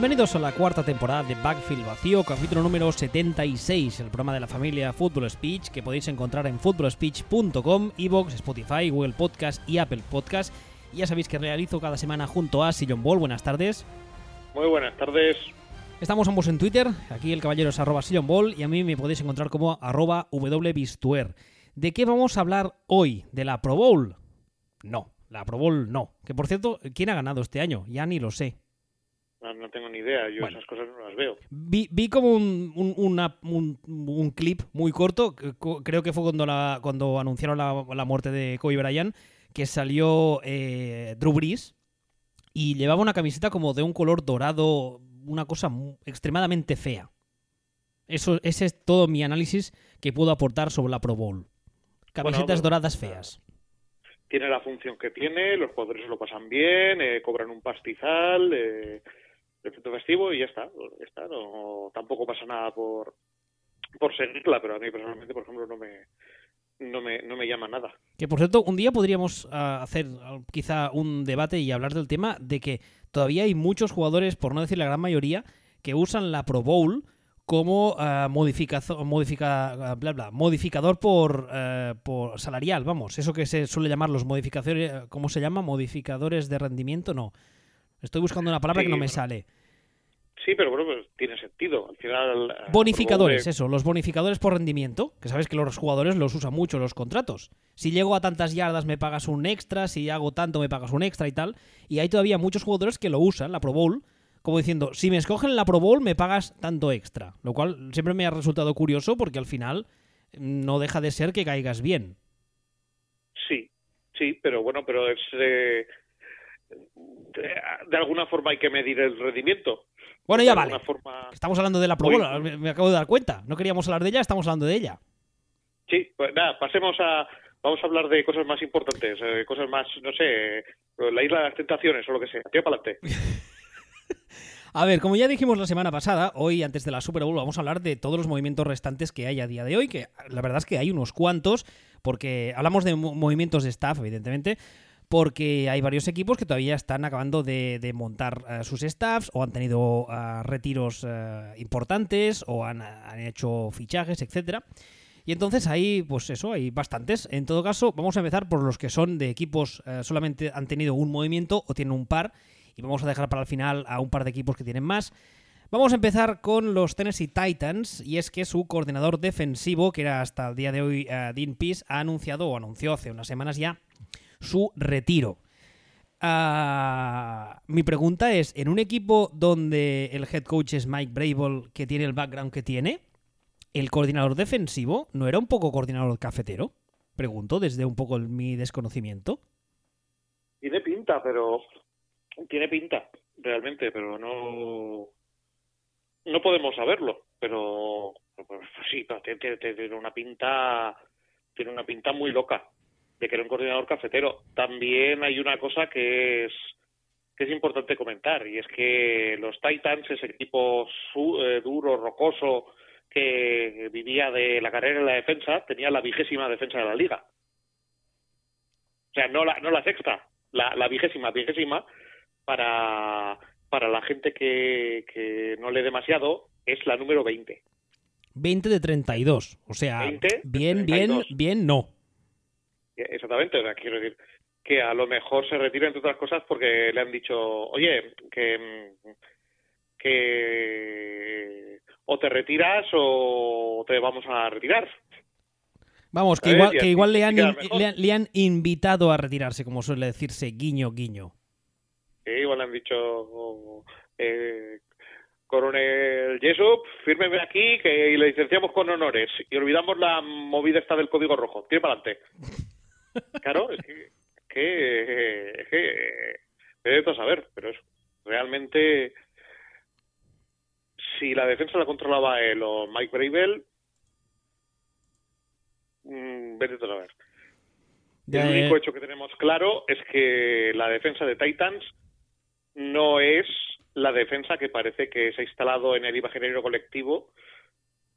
Bienvenidos a la cuarta temporada de Backfield Vacío, capítulo número 76, el programa de la familia Football Speech que podéis encontrar en footballspeech.com, Evox, Spotify, Google Podcast y Apple Podcast. Y ya sabéis que realizo cada semana junto a Sillon Ball. Buenas tardes. Muy buenas tardes. Estamos ambos en Twitter, aquí el caballero es arroba Sillon Ball y a mí me podéis encontrar como arroba wbistuer. ¿De qué vamos a hablar hoy? ¿De la Pro Bowl? No, la Pro Bowl no. Que por cierto, ¿quién ha ganado este año? Ya ni lo sé. No, tengo ni idea, yo Bueno. esas cosas no las veo. Vi, vi como un, un- una- un- un clip muy corto, creo que fue cuando, la, cuando anunciaron la, la muerte de Kobe Bryant, que salió eh, Drew Brees y llevaba una camiseta como de un color dorado, una cosa extremadamente fea. Eso, ese es todo mi análisis que puedo aportar sobre la Pro Bowl. Camisetas Bueno, doradas feas. Tiene la función que tiene, los jugadores lo pasan bien, eh, cobran un pastizal, eh, efecto festivo y ya está. está, no, tampoco pasa nada por, por seguirla, pero a mí personalmente, por ejemplo, no me, no me, no me llama nada. Que por cierto, un día podríamos ah, hacer ah, quizá un debate y hablar del tema de que todavía hay muchos jugadores, por no decir la gran mayoría, que usan la Pro Bowl como modificazo- modifica, ah, bla, bla, modificador por, por salarial, vamos, eso que se suele llamar los modificadores, ¿cómo se llama? Modificadores de rendimiento, no. Estoy buscando una palabra Sí, que no me bueno. sale. Sí, pero bueno, pues tiene sentido. Al final. eh, Bonificadores, eso, los bonificadores por rendimiento, que sabes que los jugadores los usan mucho los contratos. Si llego a tantas yardas me pagas un extra, si hago tanto me pagas un extra y tal. Y hay todavía muchos jugadores que lo usan, la Pro Bowl, como diciendo, si me escogen la Pro Bowl me pagas tanto extra. Lo cual siempre me ha resultado curioso porque al final mm, no deja de ser que caigas bien. Sí, sí, pero bueno, pero es. eh, de, alguna forma hay que medir el rendimiento. Bueno, ya de vale. forma. Estamos hablando de la Pro. Bowl, me- me acabo de dar cuenta. No queríamos hablar de ella, estamos hablando de ella. Sí, pues nada, pasemos a. Vamos a hablar de cosas más importantes, eh, cosas más, no sé, eh, la isla de las tentaciones o lo que sea. Tío, para adelante. A ver, como ya dijimos la semana pasada, hoy antes de la Super Bowl vamos a hablar de todos los movimientos restantes que hay a día de hoy, que la verdad es que hay unos cuantos, porque hablamos de mo- movimientos de staff, evidentemente, porque hay varios equipos que todavía están acabando de, montar eh, sus staffs o han tenido eh, retiros eh, importantes o han, hecho fichajes, etcétera. Y entonces ahí, pues eso, hay bastantes. En todo caso, vamos a empezar por los que son de equipos solamente han tenido un movimiento o tienen un par. Y vamos a dejar para el final a un par de equipos que tienen más. Vamos a empezar con los Tennessee Titans. Y es que su coordinador defensivo, que era hasta el día de hoy Dean Pease, ha anunciado o anunció hace unas semanas ya su retiro. Ah, mi pregunta es, en un equipo donde el head coach es Mike Brable, que tiene el background que tiene, ¿el coordinador defensivo no era un poco coordinador cafetero? Pregunto desde un poco mi desconocimiento. Tiene pinta, pero. Tiene pinta, realmente, pero no. No podemos saberlo, pero. sí, tiene una pinta. Tiene una pinta muy loca de que era un coordinador cafetero. También hay una cosa que es que es importante comentar y es que los Titans, ese equipo su- eh, duro, rocoso que vivía de la carrera en la defensa, tenía la vigésima defensa de la liga. O sea, no la, no la sexta, la, la vigésima, vigésima, para, para la gente que, que no lee demasiado, es la número 20. 20 de 32. O sea, 20 de bien, bien, 32. bien, no. Exactamente, o sea, quiero decir que a lo mejor se retira entre otras cosas porque le han dicho, oye, que, que o te retiras o te vamos a retirar. Vamos, que igual, que igual le, han, le, han- le han invitado a retirarse, como suele decirse, guiño, guiño. Sí, igual le han dicho, eh, coronel Jessup, fírmeme aquí que y le licenciamos con honores y olvidamos la movida esta del código rojo. Tire para adelante. Claro, es que, que, es que me todo saber, pero es realmente si la defensa la controlaba él o Mike Bravel, mm, vete a saber. El eh, único hecho que tenemos claro es que la defensa de Titans no es la defensa que parece que se ha instalado en el imaginario colectivo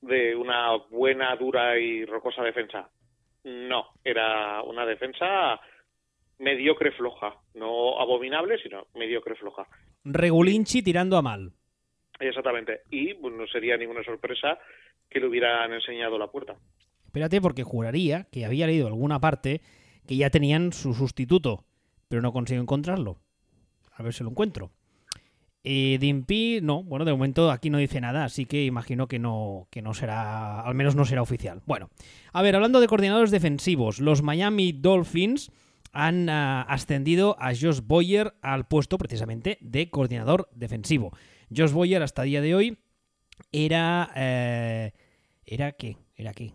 de una buena, dura y rocosa defensa. No, era una defensa mediocre floja, no abominable, sino mediocre floja. Regulinchi tirando a mal. Exactamente. Y pues, no sería ninguna sorpresa que le hubieran enseñado la puerta. Espérate, porque juraría que había leído alguna parte que ya tenían su sustituto, pero no consigo encontrarlo. A ver si lo encuentro. Eh, Dimpy, no, bueno, de momento aquí no dice nada, así que imagino que no, que no será, al menos no será oficial. Bueno, a ver, hablando de coordinadores defensivos, los Miami Dolphins han uh, ascendido a Josh Boyer al puesto precisamente de coordinador defensivo. Josh Boyer hasta el día de hoy era... Eh, ¿Era qué? ¿Era qué?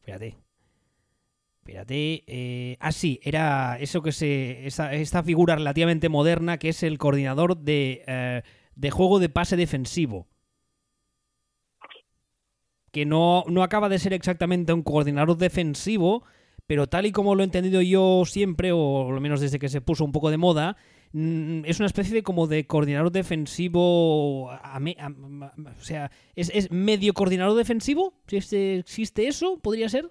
Espérate. Espérate. Eh, ah, sí, era eso que se. Esta, figura relativamente moderna que es el coordinador de, eh, de juego de pase defensivo. Que no, no acaba de ser exactamente un coordinador defensivo, pero tal y como lo he entendido yo siempre, o al menos desde que se puso un poco de moda, mm, es una especie de como de coordinador defensivo. O sea, ¿es, ¿es, medio coordinador defensivo? Si existe eso, podría ser.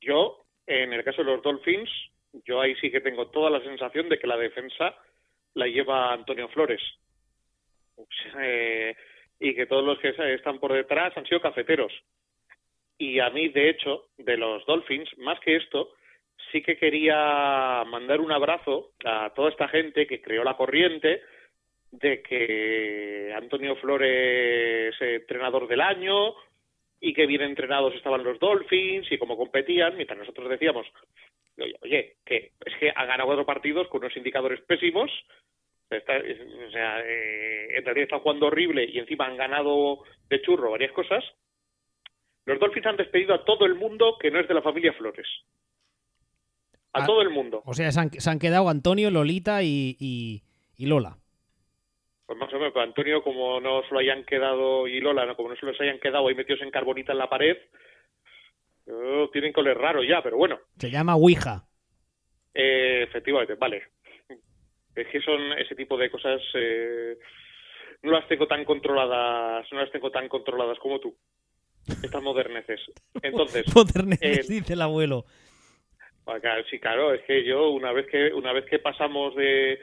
Yo, en el caso de los Dolphins, yo ahí sí que tengo toda la sensación de que la defensa la lleva Antonio Flores. Eh, y que todos los que están por detrás han sido cafeteros. Y a mí, de hecho, de los Dolphins, más que esto, sí que quería mandar un abrazo a toda esta gente que creó la corriente de que Antonio Flores es entrenador del año y que bien entrenados estaban los Dolphins y cómo competían, mientras nosotros decíamos, oye, que es que ha ganado cuatro partidos con unos indicadores pésimos, está, o sea, eh, en realidad están jugando horrible y encima han ganado de churro varias cosas. Los Dolphins han despedido a todo el mundo que no es de la familia Flores. A, a todo el mundo. O sea, se han, se han quedado Antonio, Lolita y, y, y Lola pues más o menos, Antonio, como no se lo hayan quedado, y Lola, ¿no? como no se los hayan quedado ahí metidos en carbonita en la pared, oh, tienen que oler raro ya, pero bueno. Se llama Ouija. Eh, efectivamente, vale. Es que son ese tipo de cosas, eh, no las tengo tan controladas, no las tengo tan controladas como tú. Estas moderneces. Entonces. moderneces, eh, dice el abuelo. Sí, claro, es que yo, una vez que, una vez que pasamos de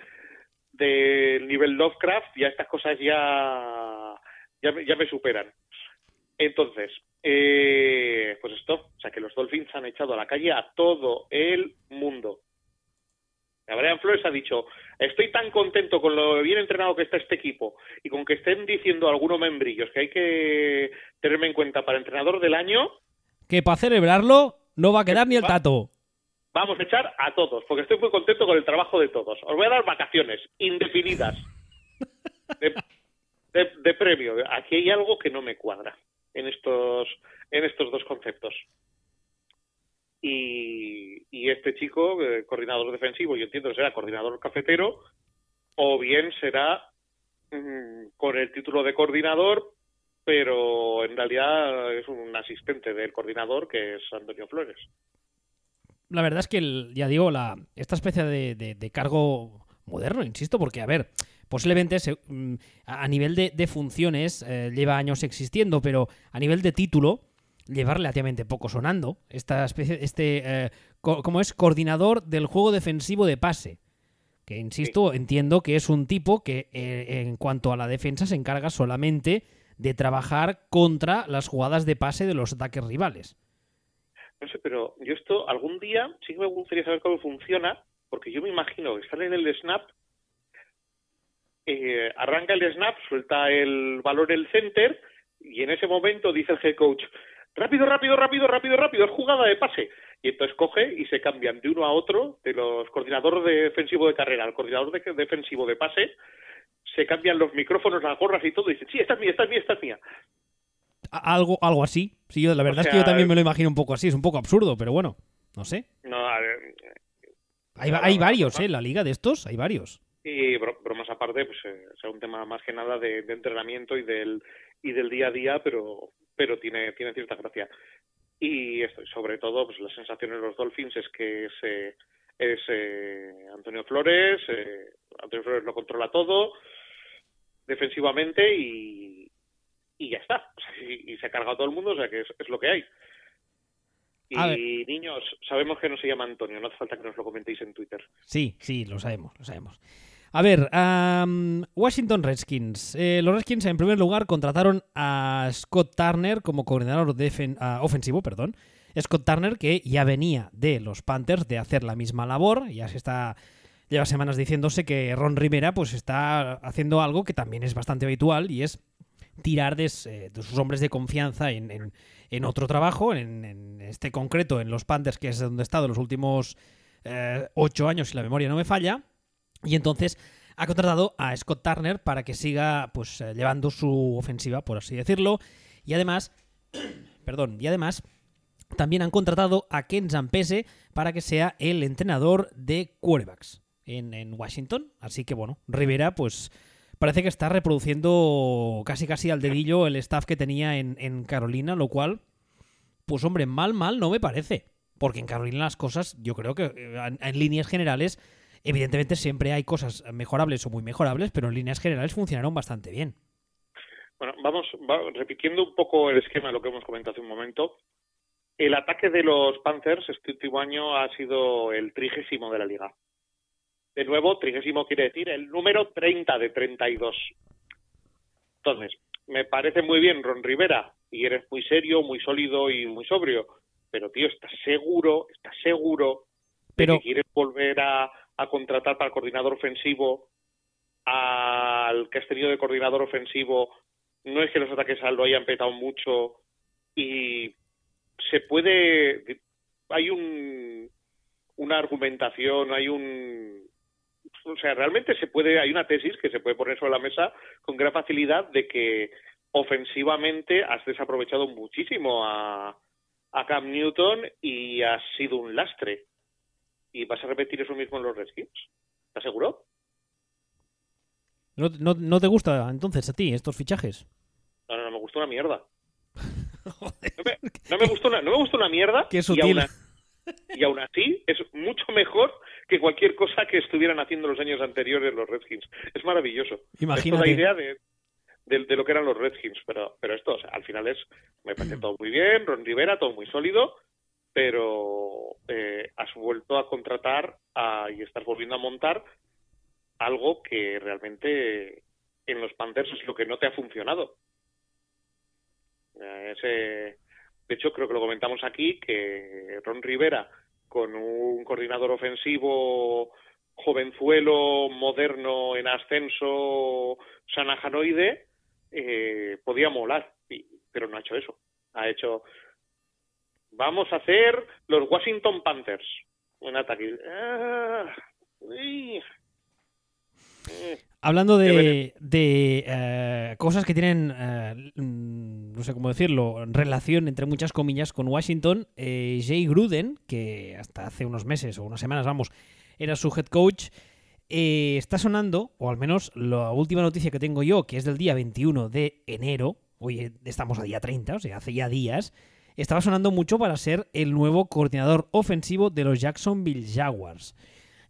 del nivel Lovecraft, ya estas cosas ya, ya, ya me superan. Entonces, eh, pues esto, o sea que los Dolphins han echado a la calle a todo el mundo. Brian Flores ha dicho, estoy tan contento con lo bien entrenado que está este equipo y con que estén diciendo algunos membrillos que hay que tenerme en cuenta para entrenador del año. Que para celebrarlo no va a quedar ni el tato vamos a echar a todos, porque estoy muy contento con el trabajo de todos. Os voy a dar vacaciones indefinidas de, premio. Aquí hay algo que no me cuadra en estos, en estos dos conceptos. Y, este chico, eh, coordinador defensivo, yo entiendo que será coordinador cafetero, o bien será mmm, con el título de coordinador, pero en realidad es un asistente del coordinador que es Antonio Flores la verdad es que, el, ya digo, la, esta especie de, de, de, cargo moderno, insisto, porque, a ver, posiblemente se, mm, a nivel de, de funciones eh, lleva años existiendo, pero a nivel de título lleva relativamente poco sonando. Esta especie, este, eh, co como es coordinador del juego defensivo de pase. Que, insisto, sí. entiendo que es un tipo que eh, en cuanto a la defensa se encarga solamente de trabajar contra las jugadas de pase de los ataques rivales. No sé, pero yo esto algún día sí que me gustaría saber cómo funciona, porque yo me imagino que sale en el snap, eh, arranca el snap, suelta el valor el center, y en ese momento dice el head coach, rápido, rápido, rápido, rápido, rápido, es jugada de pase. Y entonces coge y se cambian de uno a otro, de los coordinadores de defensivo de carrera al coordinador de defensivo de pase, se cambian los micrófonos, las gorras y todo, y dicen, sí, esta es mía, esta es mía, esta es mía algo, algo así. Sí, yo, la verdad o sea, es que yo también me lo imagino un poco así, es un poco absurdo, pero bueno, no sé. No, a ver, hay, hay varios, ¿eh? La liga de estos, hay varios. Y bromas aparte, pues eh, es un tema más que nada de, de, entrenamiento y del y del día a día, pero pero tiene tiene cierta gracia. Y esto, sobre todo, pues la sensación de los Dolphins es que es, eh, es eh, Antonio Flores, eh, Antonio Flores lo controla todo defensivamente y, y ya está. Y, y se ha cargado todo el mundo, o sea que es, es lo que hay. Y niños, sabemos que no se llama Antonio, no hace falta que nos lo comentéis en Twitter. Sí, sí, lo sabemos, lo sabemos. A ver, Washington Redskins. Eh, los Redskins, en primer lugar, contrataron a Scott Turner como coordinador ofensivo, perdón. Scott Turner, que ya venía de los Panthers de hacer la misma labor, ya se está. Lleva semanas diciéndose que Ron Rivera pues está haciendo algo que también es bastante habitual y es tirar de, eh, sus hombres de confianza en, otro trabajo, en, este concreto en los Panthers, que es donde he estado los últimos eh, ocho años, si la memoria no me falla, y entonces ha contratado a Scott Turner para que siga pues eh, llevando su ofensiva, por así decirlo. Y además, perdón, y además también han contratado a Ken Zampese para que sea el entrenador de quarterbacks en, en, Washington. Así que bueno, Rivera pues parece que está reproduciendo casi casi al dedillo el staff que tenía en, Carolina, lo cual, pues hombre, mal, mal no me parece. Porque en Carolina las cosas, yo creo que eh, en líneas generales Evidentemente siempre hay cosas mejorables o muy mejorables, pero en líneas generales funcionaron bastante bien. Bueno, vamos repitiendo un poco el esquema de lo que hemos comentado hace un momento. El ataque de los Panthers este último año ha sido el trigésimo de la liga. De nuevo, trigésimo quiere decir el número 30 de 32. Entonces, me parece muy bien Ron Rivera y eres muy serio, muy sólido y muy sobrio, pero tío, estás seguro, estás seguro de que quieres volver a, a contratar para el coordinador ofensivo al que has tenido de coordinador ofensivo, no es que los ataques lo hayan petado mucho y se puede hay un una argumentación, hay un o sea, realmente se puede hay una tesis que se puede poner sobre la mesa con gran facilidad de que ofensivamente has desaprovechado muchísimo a a Cam Newton y has sido un lastre y vas a repetir eso mismo en los Redskins. ¿Estás seguro? ¿No, no, te gusta entonces a ti estos fichajes? No, no, no me gusta una mierda. no, me, gustó una, no me gustó una mierda. Qué sutil. Y aún, así es mucho mejor que cualquier cosa que estuvieran haciendo los años anteriores los Redskins. Es maravilloso. Imagínate. Es toda idea de, de, lo que eran los Redskins. Pero, pero esto, al final es, me parece todo muy bien, Ron Rivera, todo muy sólido pero eh, has vuelto a contratar y estás volviendo a montar algo que realmente en los Panthers es lo que no te ha funcionado. Ese, de hecho, creo que lo comentamos aquí, que Ron Rivera, con un coordinador ofensivo jovenzuelo, moderno, en ascenso, sanajanoide, eh, podía molar, pero no ha hecho eso. Ha hecho Vamos a hacer los Washington Panthers. Un ataque. Ah, Hablando de, eh, cosas que tienen, eh, no sé cómo decirlo, relación entre muchas comillas con Washington, eh, Jay Gruden, que hasta hace unos meses o unas semanas, vamos, era su head coach, está sonando, o al menos la última noticia que tengo yo, que es del día 21 de enero, hoy estamos a día 30, o sea, hace ya días, estaba sonando mucho para ser el nuevo coordinador ofensivo de los Jacksonville Jaguars.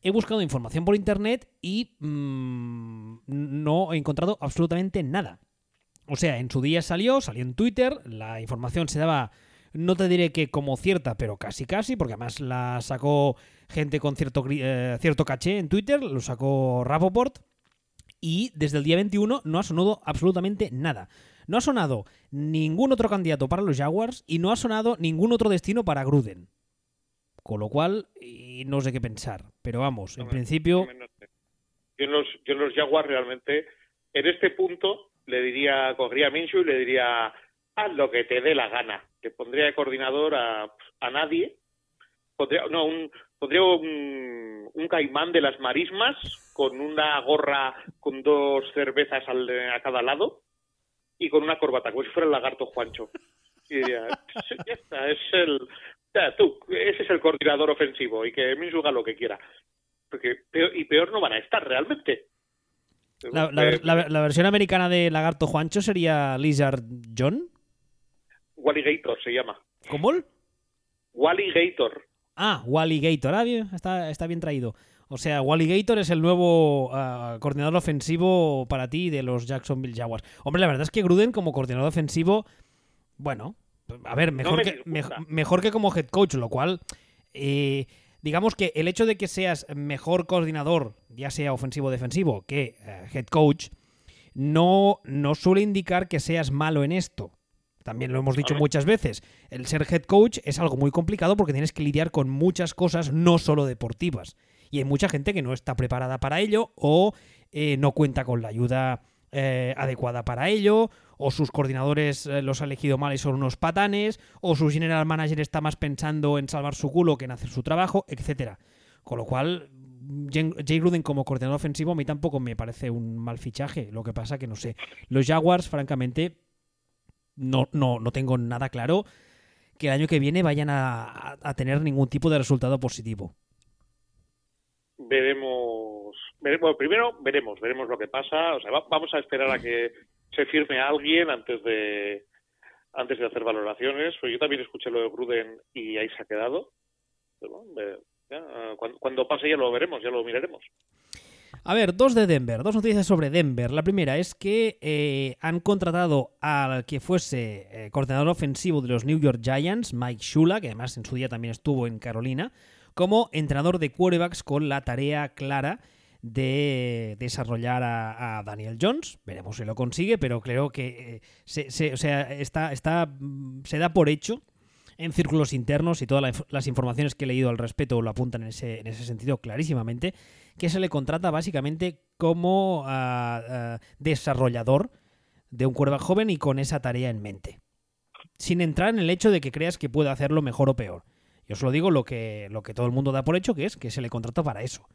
He buscado información por internet y mm, no he encontrado absolutamente nada. O sea, en su día salió, salió en Twitter, la información se daba, no te diré que como cierta, pero casi casi, porque además la sacó gente con cierto, eh, cierto caché en Twitter, lo sacó Rapoport, y desde el día 21 no ha sonado absolutamente nada. No ha sonado ningún otro candidato para los Jaguars y no ha sonado ningún otro destino para Gruden. Con lo cual, no sé qué pensar. Pero vamos, en principio. Yo en, los, yo en los Jaguars realmente, en este punto, le diría, cogería a Minshew y le diría, haz lo que te dé la gana. Le pondría de coordinador a, a nadie. Pondría, no, un, pondría un, un, caimán de las marismas con una gorra con dos cervezas al, a cada lado y con una corbata, como si fuera el lagarto Juancho. Y diría, ya está, es el, tú, ese es el coordinador ofensivo y que me lo que quiera. Porque peor, y peor no van a estar realmente. La, la, versión americana de Lagarto Juancho sería Lizard John. Walligator se llama. ¿Cómo? Walligator. Ah, Walligator. Ah, bien, está, está bien traído. O sea, Wally Gator es el nuevo ah, coordinador ofensivo para ti de los Jacksonville Jaguars. Hombre, la verdad es que Gruden como coordinador ofensivo, bueno, a ver, mejor, que, mejor que como head coach, lo cual... Eh, digamos que el hecho de que seas mejor coordinador, ya sea ofensivo o defensivo, que eh, head coach, no, no suele indicar que seas malo en esto. También lo hemos dicho muchas veces. El ser head coach es algo muy complicado porque tienes que lidiar con muchas cosas, no solo deportivas. Y hay mucha gente que no está preparada para ello o eh, no cuenta con la ayuda eh, adecuada para ello, o sus coordinadores eh, los ha elegido mal y son unos patanes, o su general manager está más pensando en salvar su culo que en hacer su trabajo, etcétera. Con lo cual, Jay Gruden como coordinador ofensivo a mí tampoco me parece un mal fichaje. Lo que pasa que no sé. Los Jaguars, francamente, no, no, no tengo nada claro que el año que viene vayan a, tener ningún tipo de resultado positivo. Veremos, veremos, primero veremos, veremos lo que pasa. O sea, vamos a esperar a que se firme alguien antes de antes de hacer valoraciones. Pues yo también escuché lo de Gruden y ahí se ha quedado. cuando, pase ya lo veremos, ya lo miraremos. A ver, dos de Denver, dos noticias sobre Denver. La primera es que eh, han contratado al que fuese eh, coordinador ofensivo de los New York Giants, Mike Shula, que además en su día también estuvo en Carolina, como entrenador de quarterbacks con la tarea clara de desarrollar a, Daniel Jones. Veremos si lo consigue, pero creo que eh, se, o sea, está, está, mm, se da por hecho en círculos internos y todas las informaciones que he leído al respecto lo apuntan en ese, en ese sentido clarísimamente, que se le contrata básicamente como ah, desarrollador de un quarterback joven y con esa tarea en mente. Sin entrar en el hecho de que creas que puede hacerlo mejor o peor. Yo solo digo lo que, lo que todo el mundo da por hecho, que es que se le contrata para eso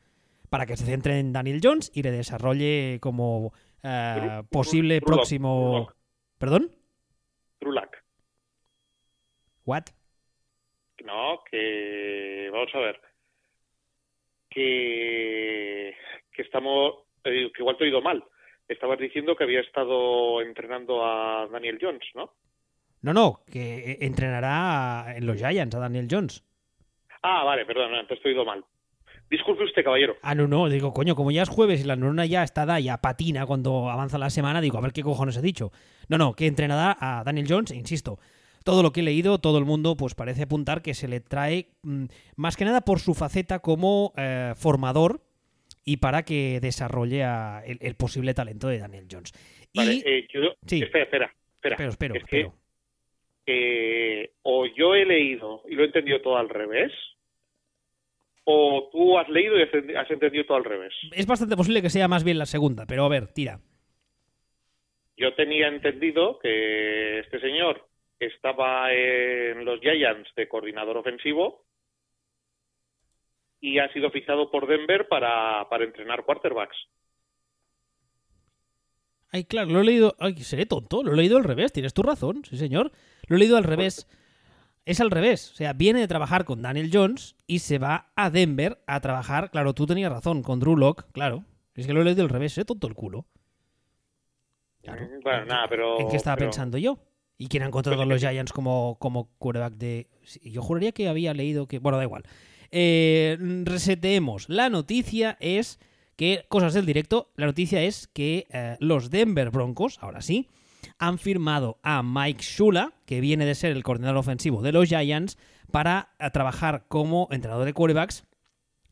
para que se centre en Daniel Jones y le desarrolle como eh, posible próximo. ¿Perdón? Trulac. ¿What? No, que. Vamos a ver. Que. Que estamos. Eh, que igual te he oído mal. Estabas diciendo que había estado entrenando a Daniel Jones, ¿no? No, no, que entrenará en los Giants a Daniel Jones. Ah, vale, perdón, te he oído mal. Disculpe usted, caballero. Ah, no, no, digo, coño, como ya es jueves y la neurona ya está da, ya patina cuando avanza la semana, digo, a ver qué cojones he dicho. No, no, que entrenada a Daniel Jones, insisto. Todo lo que he leído, todo el mundo, pues parece apuntar que se le trae mm, más que nada por su faceta como eh, formador y para que desarrolle el, posible talento de Daniel Jones. Vale, eh, sí. espera, espera, espera. Espero, espero, espero. Que, o yo he leído y lo he entendido todo al revés, o tú has leído y has entendido todo al revés? Es bastante posible que sea más bien la segunda, pero a ver, tira. Yo tenía entendido que este señor estaba en los Giants de coordinador ofensivo y ha sido fijado por Denver para, para entrenar quarterbacks. Ay, claro, lo he leído. Ay, seré tonto, lo he leído al revés, tienes tu razón, sí, señor. Lo he leído al revés es al revés. O sea, viene de trabajar con Daniel Jones y se va a Denver a trabajar. Claro, tú tenías razón, con Drew Locke, claro. Es que lo he leído al revés, ¿eh? Tonto el culo. Mm, bueno, nada, pero. ¿En qué estaba pensando yo? ¿Y quién ha encontrado pues los Giants como, como quarterback de.? Yo juraría que había leído que. Bueno, da igual. Eh, reseteemos. La noticia es que. Cosas del directo. La noticia es que eh, los Denver Broncos, ahora sí, han firmado a Mike Shula, que viene de ser el coordinador ofensivo de los Giants, para eh, trabajar como entrenador de quarterbacks.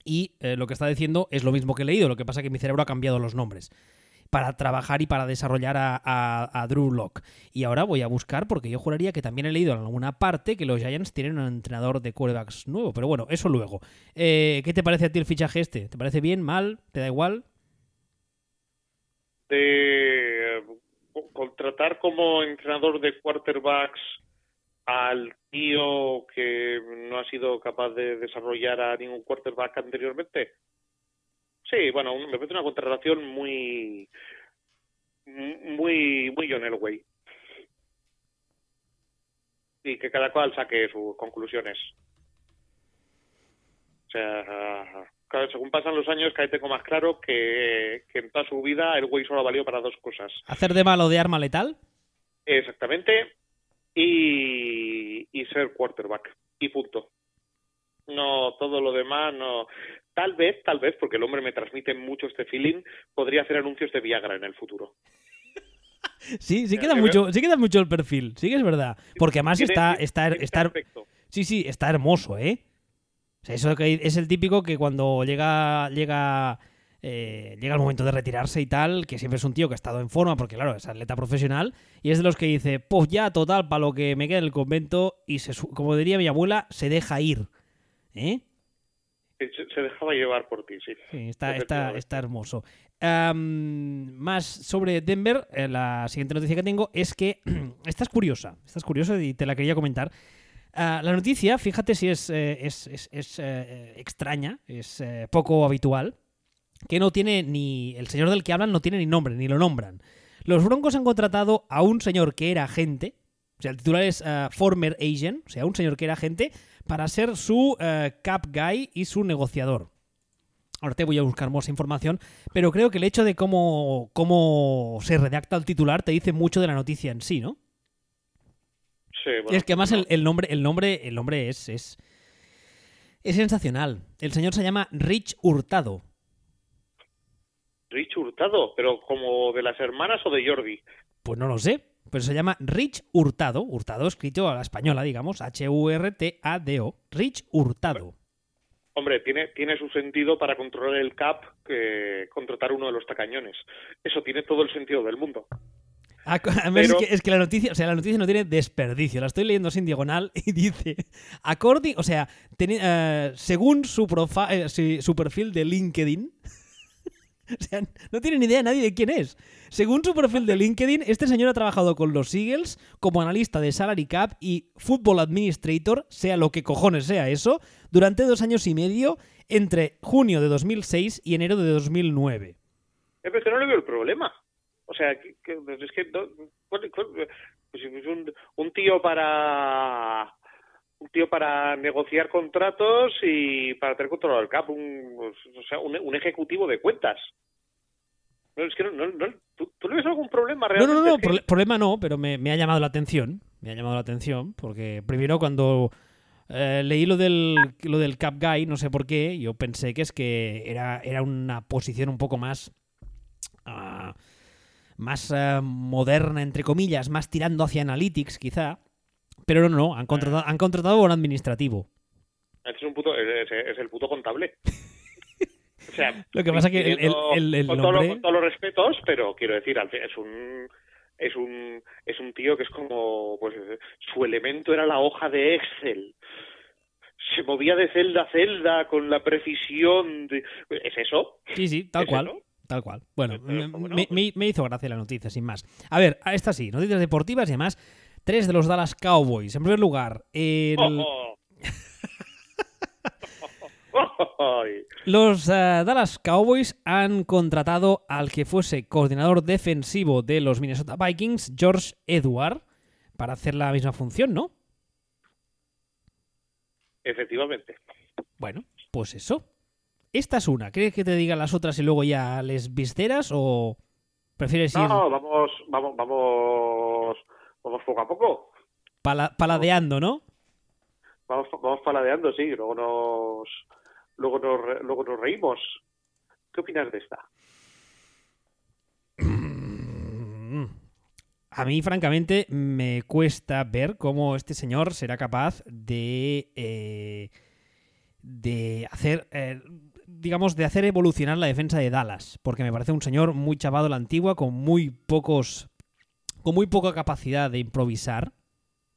Y eh, lo que está diciendo es lo mismo que he leído, lo que pasa es que mi cerebro ha cambiado los nombres. Para trabajar y para desarrollar a, Drew Locke. Y ahora voy a buscar, porque yo juraría que también he leído en alguna parte que los Giants tienen un entrenador de quarterbacks nuevo. Pero bueno, eso luego. Eh, ¿Qué te parece a ti el fichaje este? ¿Te parece bien, mal? ¿Te da igual? Contratar como entrenador de quarterbacks al tío que no ha sido capaz de desarrollar a ningún quarterback anteriormente. Sí, bueno, me parece una contratación muy muy muy John Elway. Y que cada cual saque sus conclusiones. O sea, según pasan los años, cada vez tengo más claro que, en toda su vida el güey solo ha valido para dos cosas. ¿Hacer de malo de arma letal? Exactamente. Y, ser quarterback. Y punto. No, todo lo demás no. Tal vez, tal vez, porque el hombre me transmite mucho este feeling, podría hacer anuncios de Viagra en el futuro. sí, sí queda mucho, sí queda mucho el perfil, sí que es verdad. Porque además está, está, está, sí, sí, está hermoso, ¿eh? Sea, eso que es el típico que cuando llega, llega, eh, llega el momento de retirarse y tal, que siempre es un tío que ha estado en forma, porque claro, es atleta profesional, y es de los que dice, pues ya, total, para lo que me queda en el convento, y se, como diría mi abuela, se deja ir. ¿Eh? Se, dejaba llevar por ti, sí. Sí, está, está, está hermoso. Más sobre Denver, eh, la siguiente noticia que tengo es que esta es curiosa, esta es curiosa y te la quería comentar. Ah, la noticia, fíjate si es, eh, es, es- es, eh, extraña, es eh, poco habitual, que no tiene ni. El señor del que hablan no tiene ni nombre, ni lo nombran. Los Broncos han contratado a un señor que era agente, o sea, el titular es ah, Former Agent, o sea, un señor que era agente, para ser su cap guy y su negociador. Ahora te voy a buscar más información, pero creo que el hecho de cómo, cómo se redacta el titular te dice mucho de la noticia en sí, ¿no? Sí, Y bueno, es que además el, el nombre, el nombre, el nombre es, es, es sensacional. El señor se llama Rich Hurtado. Rich Hurtado, pero como de las hermanas o de Jordi. Pues no lo sé, pero se llama Rich Hurtado. Hurtado escrito a la española, digamos, H-U-R-T-A-D-O. Rich Hurtado. Hombre, tiene, tiene su sentido para controlar el cap que contratar uno de los tacañones. Eso tiene todo el sentido del mundo. Ah, Pero- es, que, es que la noticia, o sea, la noticia no tiene desperdicio. La estoy leyendo sin diagonal y dice, according, o sea, eh, según su, profa- eh, su perfil de LinkedIn, o sea, no tiene ni idea nadie de quién es. Según su perfil de LinkedIn, este señor ha trabajado con los Eagles como analista de salary cap y football administrator, sea lo que cojones sea eso, durante dos años y medio entre junio de 2006 y enero de 2009. Eh, pero no le veo el problema. O sea, que- que- es que no- ¿cuál- cuál- pues es un, un tío para un tío para negociar contratos y para tener control del cap, un, o sea, un, un ejecutivo de cuentas. No, es que no, no, no- ¿tú, tú le ves algún problema No, realmente? no, no, prole- problema no, pero me, me ha llamado la atención. Me ha llamado la atención porque primero cuando eh, leí lo del, lo del Cap Guy, no sé por qué, yo pensé que es que era, era una posición un poco más... ah, más ah, moderna, entre comillas, más tirando hacia Analytics, quizá. Pero no, no, han contratado, han contratado a un administrativo. Es un puto, es, es- es el puto contable. O sea, Lo que pasa que el- el- pidiendo- el- el con, todo lo- nombre- con todos los respetos, pero quiero decir, es un es un es un tío que es como pues su elemento era la hoja de Excel. Se movía de celda a celda con la precisión de... ¿Es eso? Sí, sí, tal ¿Es cual. eso? Tal cual. Bueno, me, ¿cómo no? me- hizo gracia la noticia, sin más. A ver, esta sí, noticias deportivas y además, tres de los Dallas Cowboys. En primer lugar, el- ¡Oh! Los eh, Dallas Cowboys han contratado al que fuese coordinador defensivo de los Minnesota Vikings, George Edward, para hacer la misma función, ¿no? Efectivamente. Bueno, pues eso. Esta es una. ¿Quieres que te diga las otras y luego ya les visteras o prefieres ir No, vamos, vamos, vamos, vamos poco a poco. pala- paladeando, no? Vamos, vamos paladeando, sí, luego nos, luego nos, luego nos reímos. ¿Qué opinas de esta? A mí, francamente, me cuesta ver cómo este señor será capaz de. eh, de hacer. eh, digamos, de hacer evolucionar la defensa de Dallas. Porque me parece un señor muy chavado la antigua, con muy pocos. con muy poca capacidad de improvisar.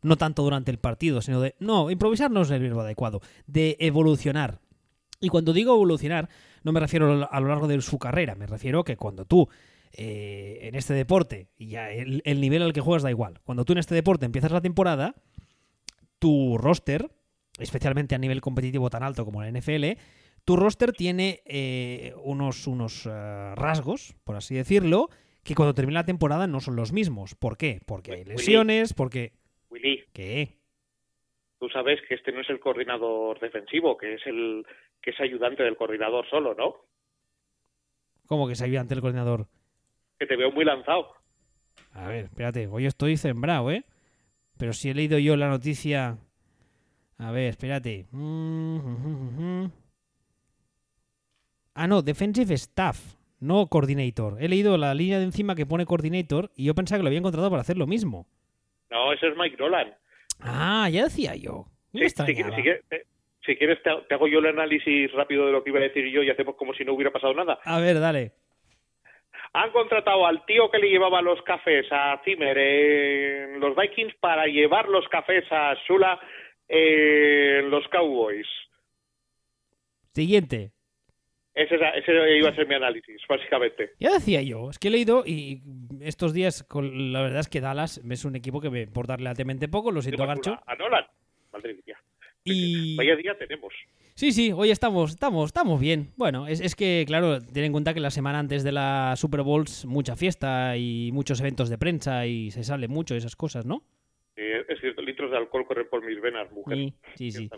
No tanto durante el partido, sino de. No, improvisar no es el verbo adecuado. De evolucionar. Y cuando digo evolucionar, no me refiero a lo largo de su carrera, me refiero que cuando tú eh, en este deporte, ya el, el nivel al que juegas da igual, cuando tú en este deporte empiezas la temporada, tu roster, especialmente a nivel competitivo tan alto como la NFL, tu roster tiene eh, unos, unos eh, rasgos, por así decirlo, que cuando termina la temporada no son los mismos. ¿Por qué? Porque hay lesiones, porque... Willy, ¿Qué? tú sabes que este no es el coordinador defensivo, que es el que es ayudante del coordinador solo, ¿no? ¿Cómo que se ayuda ante el coordinador? Que te veo muy lanzado. A ver, espérate, hoy estoy sembrado, ¿eh? Pero si he leído yo la noticia... A ver, espérate. Mm, mm, mm, mm. Ah, no, Defensive Staff, no Coordinator. He leído la línea de encima que pone Coordinator y yo pensaba que lo había encontrado para hacer lo mismo. No, ese es Mike Nolan. Ah, ya decía yo. Sí, eh, Si quieres, te, te hago yo el análisis rápido de lo que iba a decir yo y hacemos como si no hubiera pasado nada. A ver, dale. Han contratado al tío que le llevaba los cafés a Zimmer en los Vikings para llevar los cafés a Sula en los Cowboys. Siguiente. Ese, ese iba a ser mi análisis, básicamente. Ya decía yo, es que he leído y estos días, con- la verdad es que Dallas es un equipo que me por darle relativamente poco, lo siento, Garcho. A Nolan. Madre mía. Y Vaya día tenemos. sí, sí, hoy estamos, estamos, estamos bien. Bueno, es, es que, claro, ten en cuenta que la semana antes de la Super Bowls mucha fiesta y muchos eventos de prensa y se sale mucho de esas cosas, ¿no? Eh, es cierto, litros de alcohol corren por mis venas, mujer. Sí, sí, sí.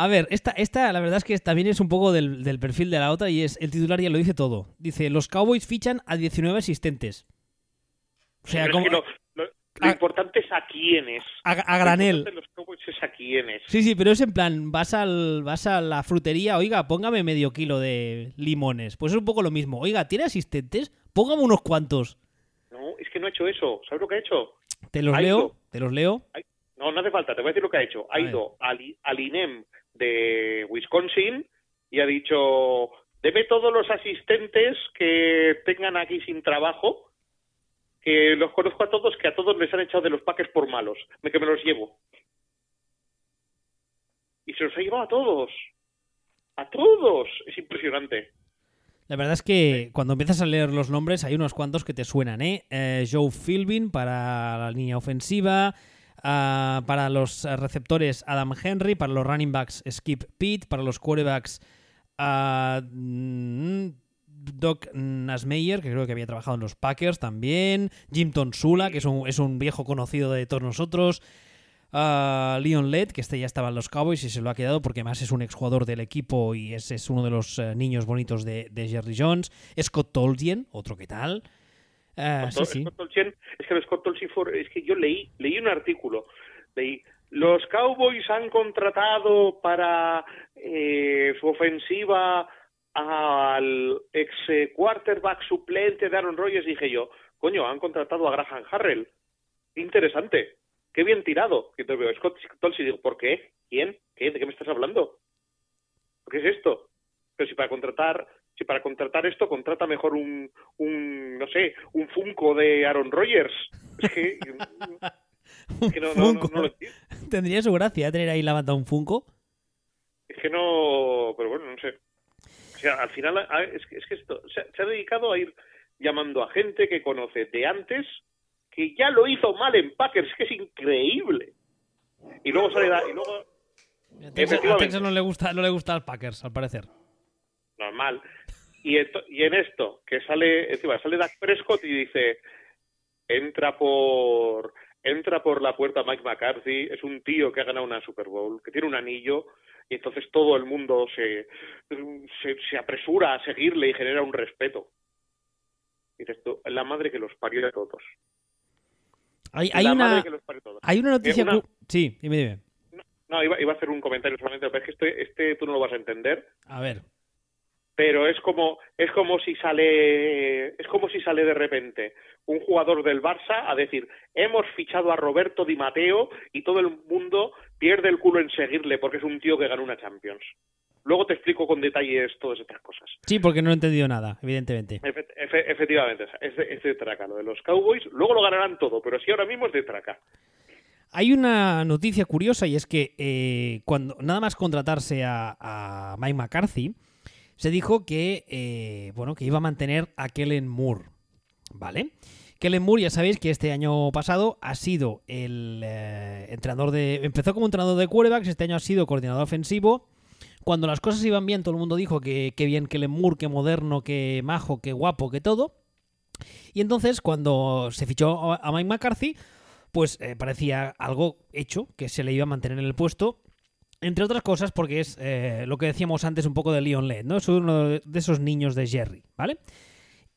A ver, esta, esta la verdad es que también es un poco del, del perfil de la otra y es el titular ya lo dice todo. Dice, los Cowboys fichan a 19 asistentes. O sea, como, lo, Ah. importante es a quiénes. a, a granel. Lo los Cowboys es a quiénes. Sí, sí, pero es en plan, vas al vas a la frutería, oiga, póngame medio kilo de limones. Pues es un poco lo mismo. Oiga, ¿tiene asistentes? Póngame unos cuantos. No, es que no ha hecho eso. ¿Sabes lo que ha hecho? Te los Ha leo, ido. te los leo. No, no hace falta, te voy a decir lo que ha hecho. Ha A ido al, al INEM de Wisconsin y ha dicho, deme todos los asistentes que tengan aquí sin trabajo, que los conozco a todos, que a todos les han echado de los paques por malos, que me los llevo. Y se los ha llevado a todos. A todos. Es impresionante. La verdad es que cuando empiezas a leer los nombres hay unos cuantos que te suenan, ¿eh? Eh, Joe Philbin para la línea ofensiva, ah, para los receptores Adam Henry, para los running backs Skip Pitt, para los quarterbacks ah, mm, Doc Nasmeyer, que creo que había trabajado en los Packers también, Jim Tonsula, que es un, viejo conocido de todos nosotros, ah, Leon Led, que este ya estaba en los Cowboys y se lo ha quedado porque además es un exjugador del equipo y es, es uno de los eh, niños bonitos de, de Jerry Jones, Scott Tolkien, otro que tal. Ah, sí, Scott- sí. Scott Tolkien- es que Scott for- es que yo leí, leí un artículo, leí, los Cowboys han contratado para eh, su ofensiva al ex eh, quarterback suplente de Aaron Rodgers, dije yo, coño, han contratado a Graham Harrell. Interesante, qué bien tirado. Y entonces veo Scott Tolkien y digo, ¿por qué? ¿Quién? ¿Qué? ¿De qué me estás hablando? ¿Qué es esto? Pero si para contratar, si para contratar esto contrata mejor un, un no sé, un Funko de Aaron Rodgers. Es que, es que no, no, no, Funko. no lo entiendo. Tendría su gracia tener ahí la banda un Funko. Es que no, pero bueno, no sé. O sea, al final a- es, que- es que esto se, se ha dedicado a ir llamando a gente que conoce de antes que ya lo hizo mal en Packers, que es increíble. Y luego sale da- y luego A. Texas no le gusta, no le gusta al Packers, al parecer. normal. Y, en esto, que sale, encima sale Dak Prescott y dice, entra por, entra por la puerta Mike McCarthy, es un tío que ha ganado una Super Bowl, que tiene un anillo, y entonces todo el mundo se, se, se apresura a seguirle y genera un respeto. Dices tú, la madre que los parió a todos. Hay, hay la una, madre que los parió a todos. hay una noticia... una- cu- Sí, dime, dime. No, iba, iba a hacer un comentario solamente, pero es que este, este tú no lo vas a entender. A ver. Pero es como es como si sale es como si sale de repente un jugador del Barça a decir hemos fichado a Roberto Di Matteo y todo el mundo pierde el culo en seguirle porque es un tío que ganó una Champions. Luego te explico con detalles todas estas cosas. Sí, porque no he entendido nada, evidentemente. Efe- efe- efectivamente, es de, es de traca lo de los Cowboys. Luego lo ganarán todo, pero sí ahora mismo es de traca. Hay una noticia curiosa y es que eh, cuando nada más contratarse a, a Mike McCarthy, se dijo que eh, bueno que iba a mantener a Kellen Moore, ¿vale? Kellen Moore, ya sabéis que este año pasado ha sido el eh, entrenador de. Empezó como entrenador de quarterbacks, este año ha sido coordinador ofensivo. Cuando las cosas iban bien, todo el mundo dijo que, que bien Kellen Moore, que moderno, que majo, que guapo, que todo. Y entonces, cuando se fichó a Mike McCarthy, pues eh, parecía algo hecho, que se le iba a mantener en el puesto. Entre otras cosas, porque es eh, lo que decíamos antes un poco de Leon Led, ¿no? Es uno de esos niños de Jerry, ¿vale?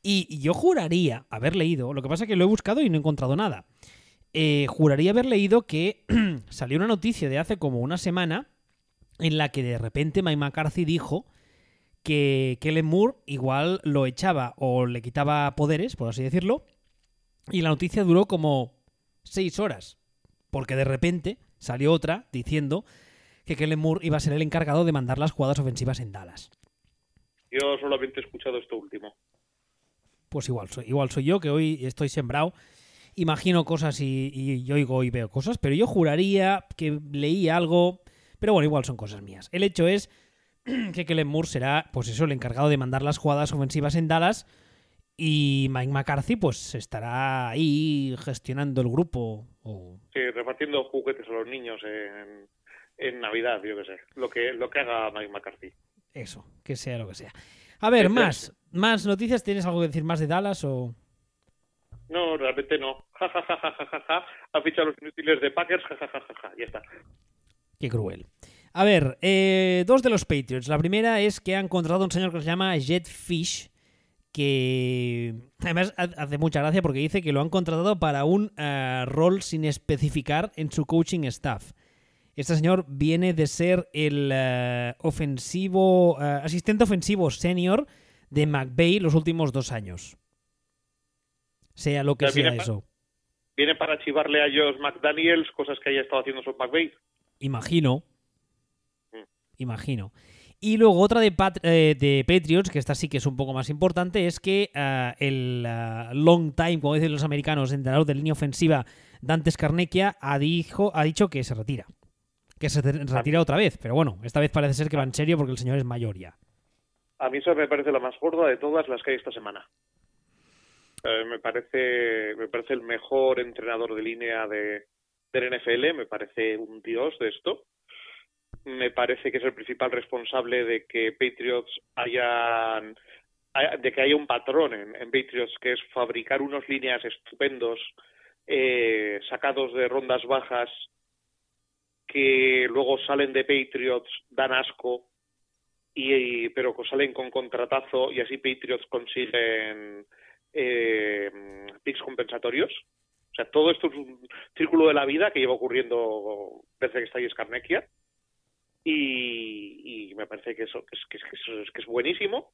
Y, y yo juraría haber leído, lo que pasa es que lo he buscado y no he encontrado nada. Eh, juraría haber leído que salió una noticia de hace como una semana en la que de repente Mike McCarthy dijo que Kellen Moore igual lo echaba o le quitaba poderes, por así decirlo, y la noticia duró como seis horas, porque de repente salió otra diciendo que Kellen Moore iba a ser el encargado de mandar las jugadas ofensivas en Dallas. Yo solamente he escuchado esto último. Pues igual soy, igual soy yo, que hoy estoy sembrado. Imagino cosas y, y oigo y veo cosas, pero yo juraría que leí algo. Pero bueno, igual son cosas mías. El hecho es que Kellen Moore será, pues eso, el encargado de mandar las jugadas ofensivas en Dallas. Y Mike McCarthy, pues estará ahí gestionando el grupo. O... Sí, repartiendo juguetes a los niños en, en Navidad, yo qué sé. Lo que, lo que haga Mike McCarthy. Eso, que sea lo que sea. A ver, más, más noticias. ¿Tienes algo que decir más de Dallas o...? No, realmente no. Ja, ja, ja, ja, ja, ja. Ha fichado los inútiles de Packers, ja, ja, ja, ja, ja. Ya está. Qué cruel. A ver, eh, dos de los Patriots. La primera es que han contratado a un señor que se llama Jet Fish, que además hace mucha gracia porque dice que lo han contratado para un uh, rol sin especificar en su coaching staff. Este señor viene de ser el uh, ofensivo uh, asistente ofensivo senior de McVay los últimos dos años. Sea lo que sea viene eso. Viene para chivarle a Josh McDaniels cosas que haya estado haciendo Sean McVay. Imagino. Mm. Imagino. Y luego otra de, Pat- eh, de Patriots, que esta sí que es un poco más importante, es que ah, el long time, como dicen los americanos, entrenador de línea ofensiva, Dante Scarnecchia, ha, dijo, ha dicho que se retira. Que se retira otra vez. Pero bueno, esta vez parece ser que va en serio porque el señor es mayor ya. A mí esa me parece la más gorda de todas las que hay esta semana. Eh, me parece me parece el mejor entrenador de línea de del NFL, me parece un dios de esto. Me parece que es el principal responsable de que Patriots hayan haya- de que haya un patrón en, en Patriots que es fabricar unos líneas estupendos eh, sacados de rondas bajas que luego salen de Patriots, dan asco y, pero que salen con contratazo y así Patriots consiguen eh, picks compensatorios. O sea, todo esto es un círculo de la vida que lleva ocurriendo desde que está ahí Scarnecchia y, y me parece que eso que es, que, es, que es- buenísimo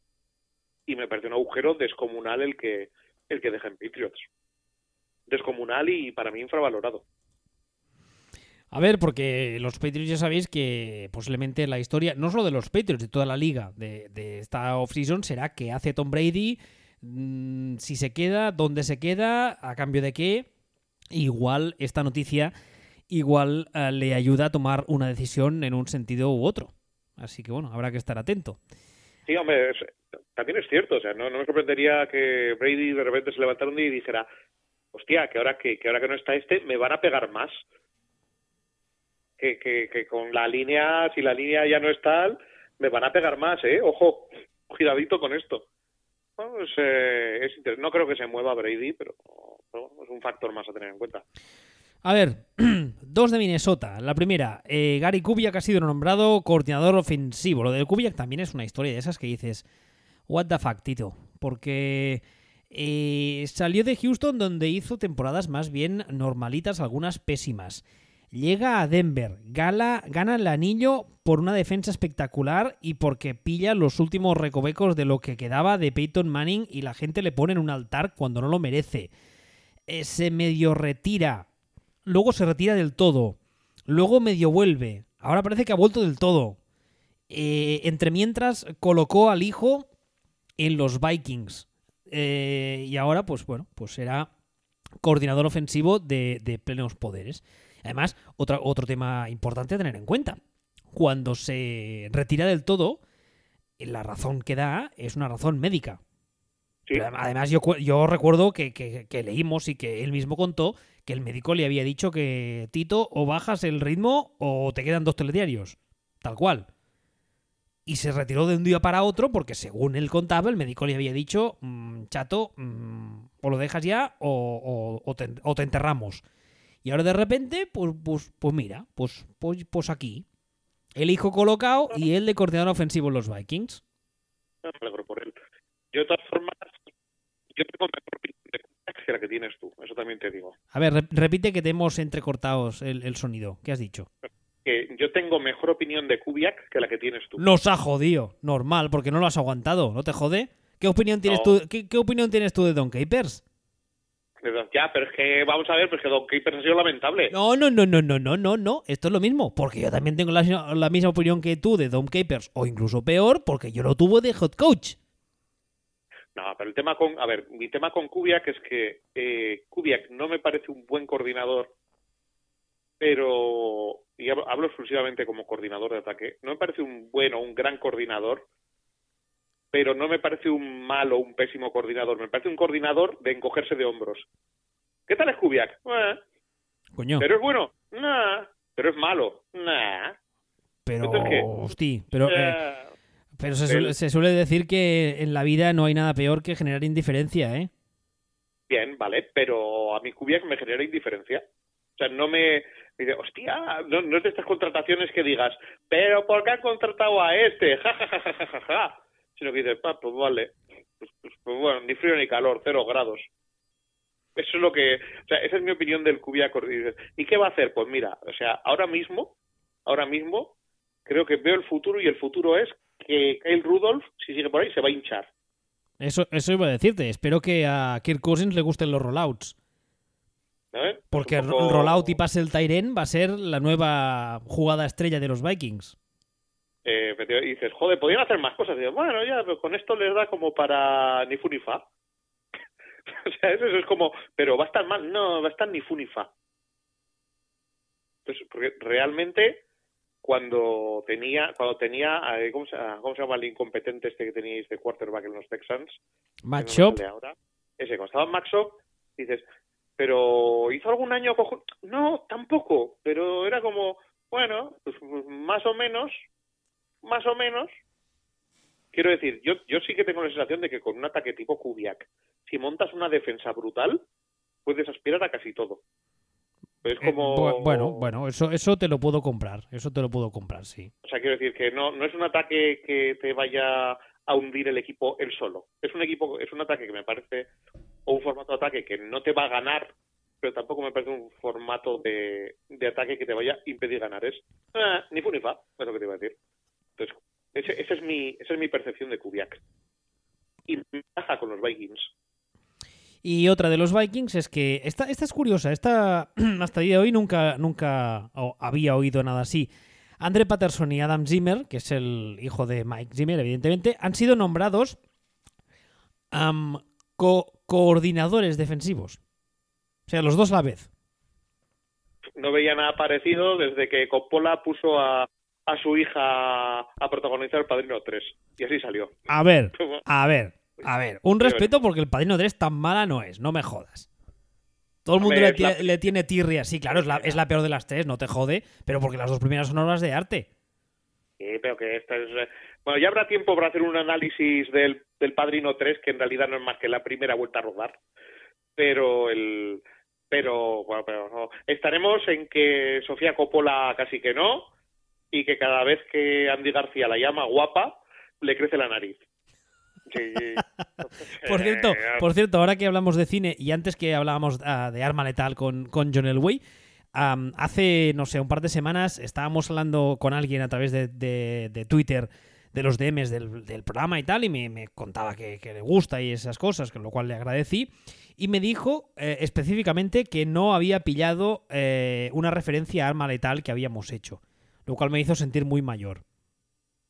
y me parece un agujero descomunal el que el que deja Patriots. Descomunal y para mí infravalorado. A ver, porque los Patriots ya sabéis que posiblemente la historia, no solo de los Patriots, de toda la liga de, de esta offseason, será que hace Tom Brady, mm, si se queda, dónde se queda, a cambio de qué. Igual esta noticia igual eh, le ayuda a tomar una decisión en un sentido u otro. Así que bueno, habrá que estar atento. Sí, hombre, también es cierto. O sea, no, no me sorprendería que Brady de repente se levantara un día y dijera, hostia, que ahora que, que ahora que no está este, me van a pegar más. Que, que, que con la línea, si la línea ya no es tal, me van a pegar más, ¿eh? Ojo, cuidadito con esto. Pues, eh, no creo que se mueva Brady, pero, pero es un factor más a tener en cuenta. A ver, dos de Minnesota. La primera, eh, Gary Kubiak ha sido nombrado coordinador ofensivo. Lo de Kubiak también es una historia de esas que dices, what the fuck, Tito. Porque eh, salió de Houston donde hizo temporadas más bien normalitas, algunas pésimas. Llega a Denver, gala, gana el anillo por una defensa espectacular y porque pilla los últimos recovecos de lo que quedaba de Peyton Manning y la gente le pone en un altar cuando no lo merece. Eh, se medio retira, luego se retira del todo, luego medio vuelve, ahora parece que ha vuelto del todo. Eh, entre mientras colocó al hijo en los Vikings Eh, y ahora pues bueno, pues será coordinador ofensivo de, de plenos poderes. Además, otra, otro tema importante a tener en cuenta. Cuando se retira del todo, la razón que da es una razón médica. Sí, Pero adem- Además, yo, yo recuerdo que, que- que leímos y que él mismo contó que el médico le había dicho que Tito o bajas el ritmo o te quedan dos telediarios. Tal cual. Y se retiró de un día para otro porque, según él contaba, el médico le había dicho, "Mm, chato, mm, o lo dejas ya o, o- o te, o te enterramos. Y ahora de repente, pues, pues, pues mira, pues, pues, pues aquí. El hijo colocado y él de coordinador ofensivo en los Vikings. me alegro por él. Yo, de todas formas, yo tengo mejor opinión que la que tienes tú, eso también te digo. A ver, re- repite que te hemos entrecortados el, el sonido. ¿Qué has dicho? Que yo tengo mejor opinión de Kubiak que la que tienes tú. Nos ha jodido. Normal, porque no lo has aguantado. ¿No te jode? ¿Qué opinión tienes, No. tú, qué, qué opinión tienes tú de Don Capers? Ya, pero es que vamos a ver, pues que Don Keeper ha sido lamentable. No, no, no, no, no, no, no, no. Esto es lo mismo. Porque yo también tengo la, la misma opinión que tú de Don Capers, o incluso peor, porque yo lo tuvo de hot coach. No, pero el tema con, a ver, mi tema con Kubiak es que eh, Kubiak no me parece un buen coordinador, pero, y hablo, hablo exclusivamente como coordinador de ataque, no me parece un bueno, un gran coordinador, pero no me parece un malo, un pésimo coordinador, me parece un coordinador de encogerse de hombros. ¿Qué tal es Kubiak? Eh, Coño. ¿Pero es bueno? Nah. ¿Pero es malo? Nah. Pero, ¿Entonces qué? hosti, pero, eh, pero se, suele, se suele decir que en la vida no hay nada peor que generar indiferencia, ¿eh? Bien, vale, pero a mí Kubiak me genera indiferencia. O sea, no me dice, hostia, no, no es de estas contrataciones que digas, pero ¿por qué han contratado a este? Ja, ja, ja, ja, ja, ja. Sino que dices, pa, pues vale, pues, pues- pues bueno, ni frío ni calor, cero grados. Eso es lo que, o sea, esa es mi opinión del Kubiak. Y dices, ¿Y qué va a hacer? Pues mira, o sea, ahora mismo, ahora mismo, creo que veo el futuro y el futuro es que Kyle Rudolph, si sigue por ahí, se va a hinchar. Eso, eso iba a decirte. Espero que a Kirk Cousins le gusten los rollouts. Porque poco- rollout y pase el Tyren va a ser la nueva jugada estrella de los Vikings. Eh, y dices, joder, podrían hacer más cosas. Y dices, bueno, ya, pero con esto les da como para ni fu ni fa. o sea, eso, eso es como, pero va a estar mal. No, va a estar ni fu ni fa. Entonces, porque realmente, cuando tenía, cuando tenía, eh, ¿cómo se, cómo se llama el incompetente este que teníais de quarterback en los Texans? No Matchup. ahora. Ese, cuando estaba en Maxop, dices, pero ¿hizo algún año cojo? No, tampoco, pero era como, bueno, pues, pues, más o menos, más o menos. Quiero decir, yo, yo sí que tengo la sensación de que con un ataque tipo Kubiak, si montas una defensa brutal, puedes aspirar a casi todo. Es Eh, como... bu- bueno, bueno, eso, eso te lo puedo comprar. Eso te lo puedo comprar, sí. O sea, quiero decir que no, no es un ataque que te vaya a hundir el equipo él solo. Es un equipo, es un ataque que me parece, o un formato de ataque que no te va a ganar, pero tampoco me parece un formato de, de ataque que te vaya a impedir ganar. Es ah, ni fu ni fa, es lo que te iba a decir. Entonces, ese, ese es mi, esa es mi percepción de Kubiak. Y me encaja con los Vikings. Y otra de los Vikings es que esta, esta es curiosa, esta hasta el día de hoy nunca, nunca había oído nada así. Andre Patterson y Adam Zimmer, que es el hijo de Mike Zimmer, evidentemente, han sido nombrados co- coordinadores defensivos. O sea, los dos a la vez. No veía nada parecido desde que Coppola puso a, a su hija a protagonizar El Padrino 3. Y así salió. A ver, a ver, a ver. Un respeto porque el Padrino 3 tan mala no es, no me jodas. Todo el mundo la- le tiene tirria. Sí, claro, es la, es la peor de las tres, no te jode, pero porque las dos primeras son obras de arte. Sí, pero que esta es... eh, Bueno, ya habrá tiempo para hacer un análisis del, del Padrino 3, que en realidad no es más que la primera vuelta a rodar. Pero el... Pero, bueno, pero no. Estaremos en que Sofía Coppola casi que no, y que cada vez que Andy García la llama guapa, le crece la nariz. Sí. Por cierto, Eh, por cierto, ahora que hablamos de cine y antes que hablábamos ah, de Arma Letal con, con John Elway, am, hace, no sé, un par de semanas estábamos hablando con alguien a través de, de- de Twitter de los DMs del, del programa y tal, y me, me contaba que, que le gusta y esas cosas, con lo cual le agradecí, y me dijo eh, específicamente que no había pillado eh, una referencia a Arma Letal que habíamos hecho, lo cual me hizo sentir muy mayor.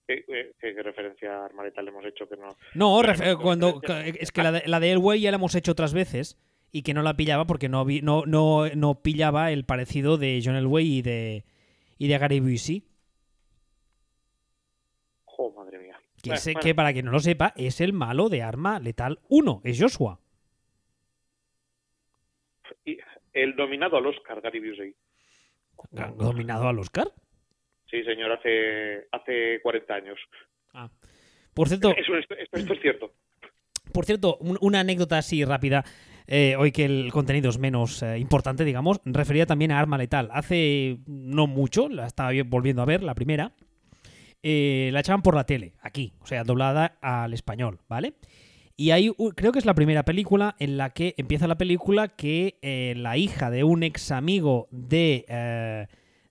¿Qué, qué- qué referencia a Armaleta le hemos hecho que no? No, con cuando es que la de, la de Elway ya la hemos hecho otras veces y que no la pillaba porque no vi- no, no, no pillaba el parecido de John Elway y de y de Gary Busey, madre mía. que, Bueno, bueno. que para quien no lo sepa es el malo de Arma Letal 1, es Joshua. Y el nominado al Oscar, Gary Busey. Dominado al Oscar. Sí, señor, hace, hace 40 años. Ah. Por cierto, esto, esto- esto es cierto. Por cierto, un- una anécdota así rápida, eh, hoy que el contenido es menos eh, importante, digamos, refería también a Arma Letal. Hace no mucho, la estaba vi- volviendo a ver, la primera, eh, la echaban por la tele, aquí, o sea, doblada al español, ¿vale? Y u- creo que es la primera película en la que empieza la película que eh, la hija de un ex amigo de, eh,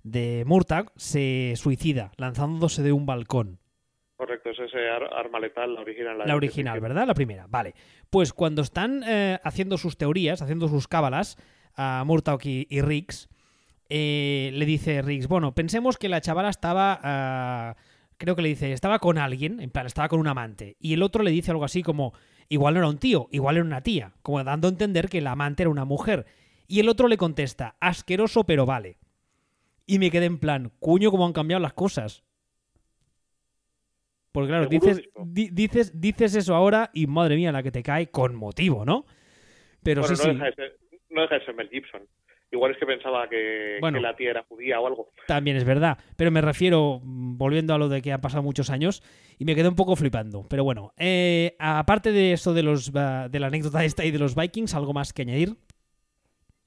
de Murtagh se suicida lanzándose de un balcón. Correcto, es ese ar- arma letal, la original. La original, ¿verdad? La primera, vale. Pues cuando están eh, haciendo sus teorías, haciendo sus cábalas, a Murtaugh y, y Riggs, eh, le dice Riggs, bueno, pensemos que la chavala estaba, ah, creo que le dice, estaba con alguien, en plan, estaba con un amante. Y el otro le dice algo así como, igual no era un tío, igual era una tía, como dando a entender que la amante era una mujer. Y el otro le contesta, asqueroso pero vale. Y me quedé en plan, cuño, cómo han cambiado las cosas. Porque claro, dices, di- dices, dices eso ahora y madre mía, la que te cae con motivo, ¿no? Pero Bueno, sí, no, sí, Deja de ser, no deja de ser Mel Gibson. Igual es que pensaba que, Bueno. que la tía era judía o algo. también es verdad. Pero me refiero, mm, volviendo a lo de que han pasado muchos años, y me quedé un poco flipando. Pero bueno, eh, aparte de eso de, los, de la anécdota esta y de los Vikings, ¿algo más que añadir?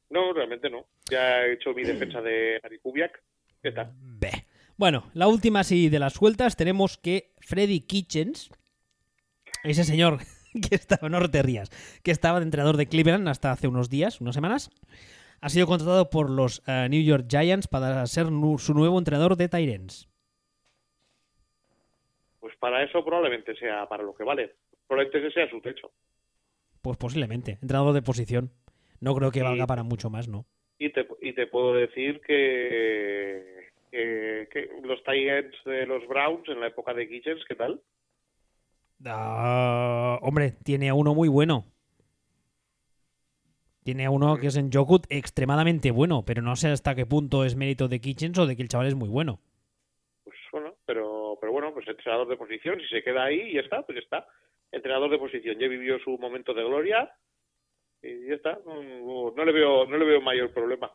No, realmente no. Ya he hecho mi defensa de Gary Kubiak. ¿Qué tal? Beh. Bueno, la última sí de las sueltas tenemos que Freddy Kitchens, ese señor que estaba, no te rías, que estaba de entrenador de Cleveland hasta hace unos días, unas semanas, ha sido contratado por los eh, New York Giants para ser su nuevo entrenador de Tyrants. Pues para eso probablemente sea para lo que vale. Probablemente ese sea su techo. Pues posiblemente, entrenador de posición. No creo que valga para mucho más, ¿no? Y te, y te puedo decir que, que, que los Titans de los Browns en la época de Kitchens, ¿qué tal? Hombre, tiene a uno muy bueno. Tiene a uno que es en Jokut extremadamente bueno, pero no sé hasta qué punto es mérito de Kitchens o de que el chaval es muy bueno. Pues bueno, pero, pero bueno, pues entrenador de posición, si se queda ahí y ya está, pues ya está. Entrenador de posición, ya vivió su momento de gloria y ya está. No, no le veo, no le veo mayor problema.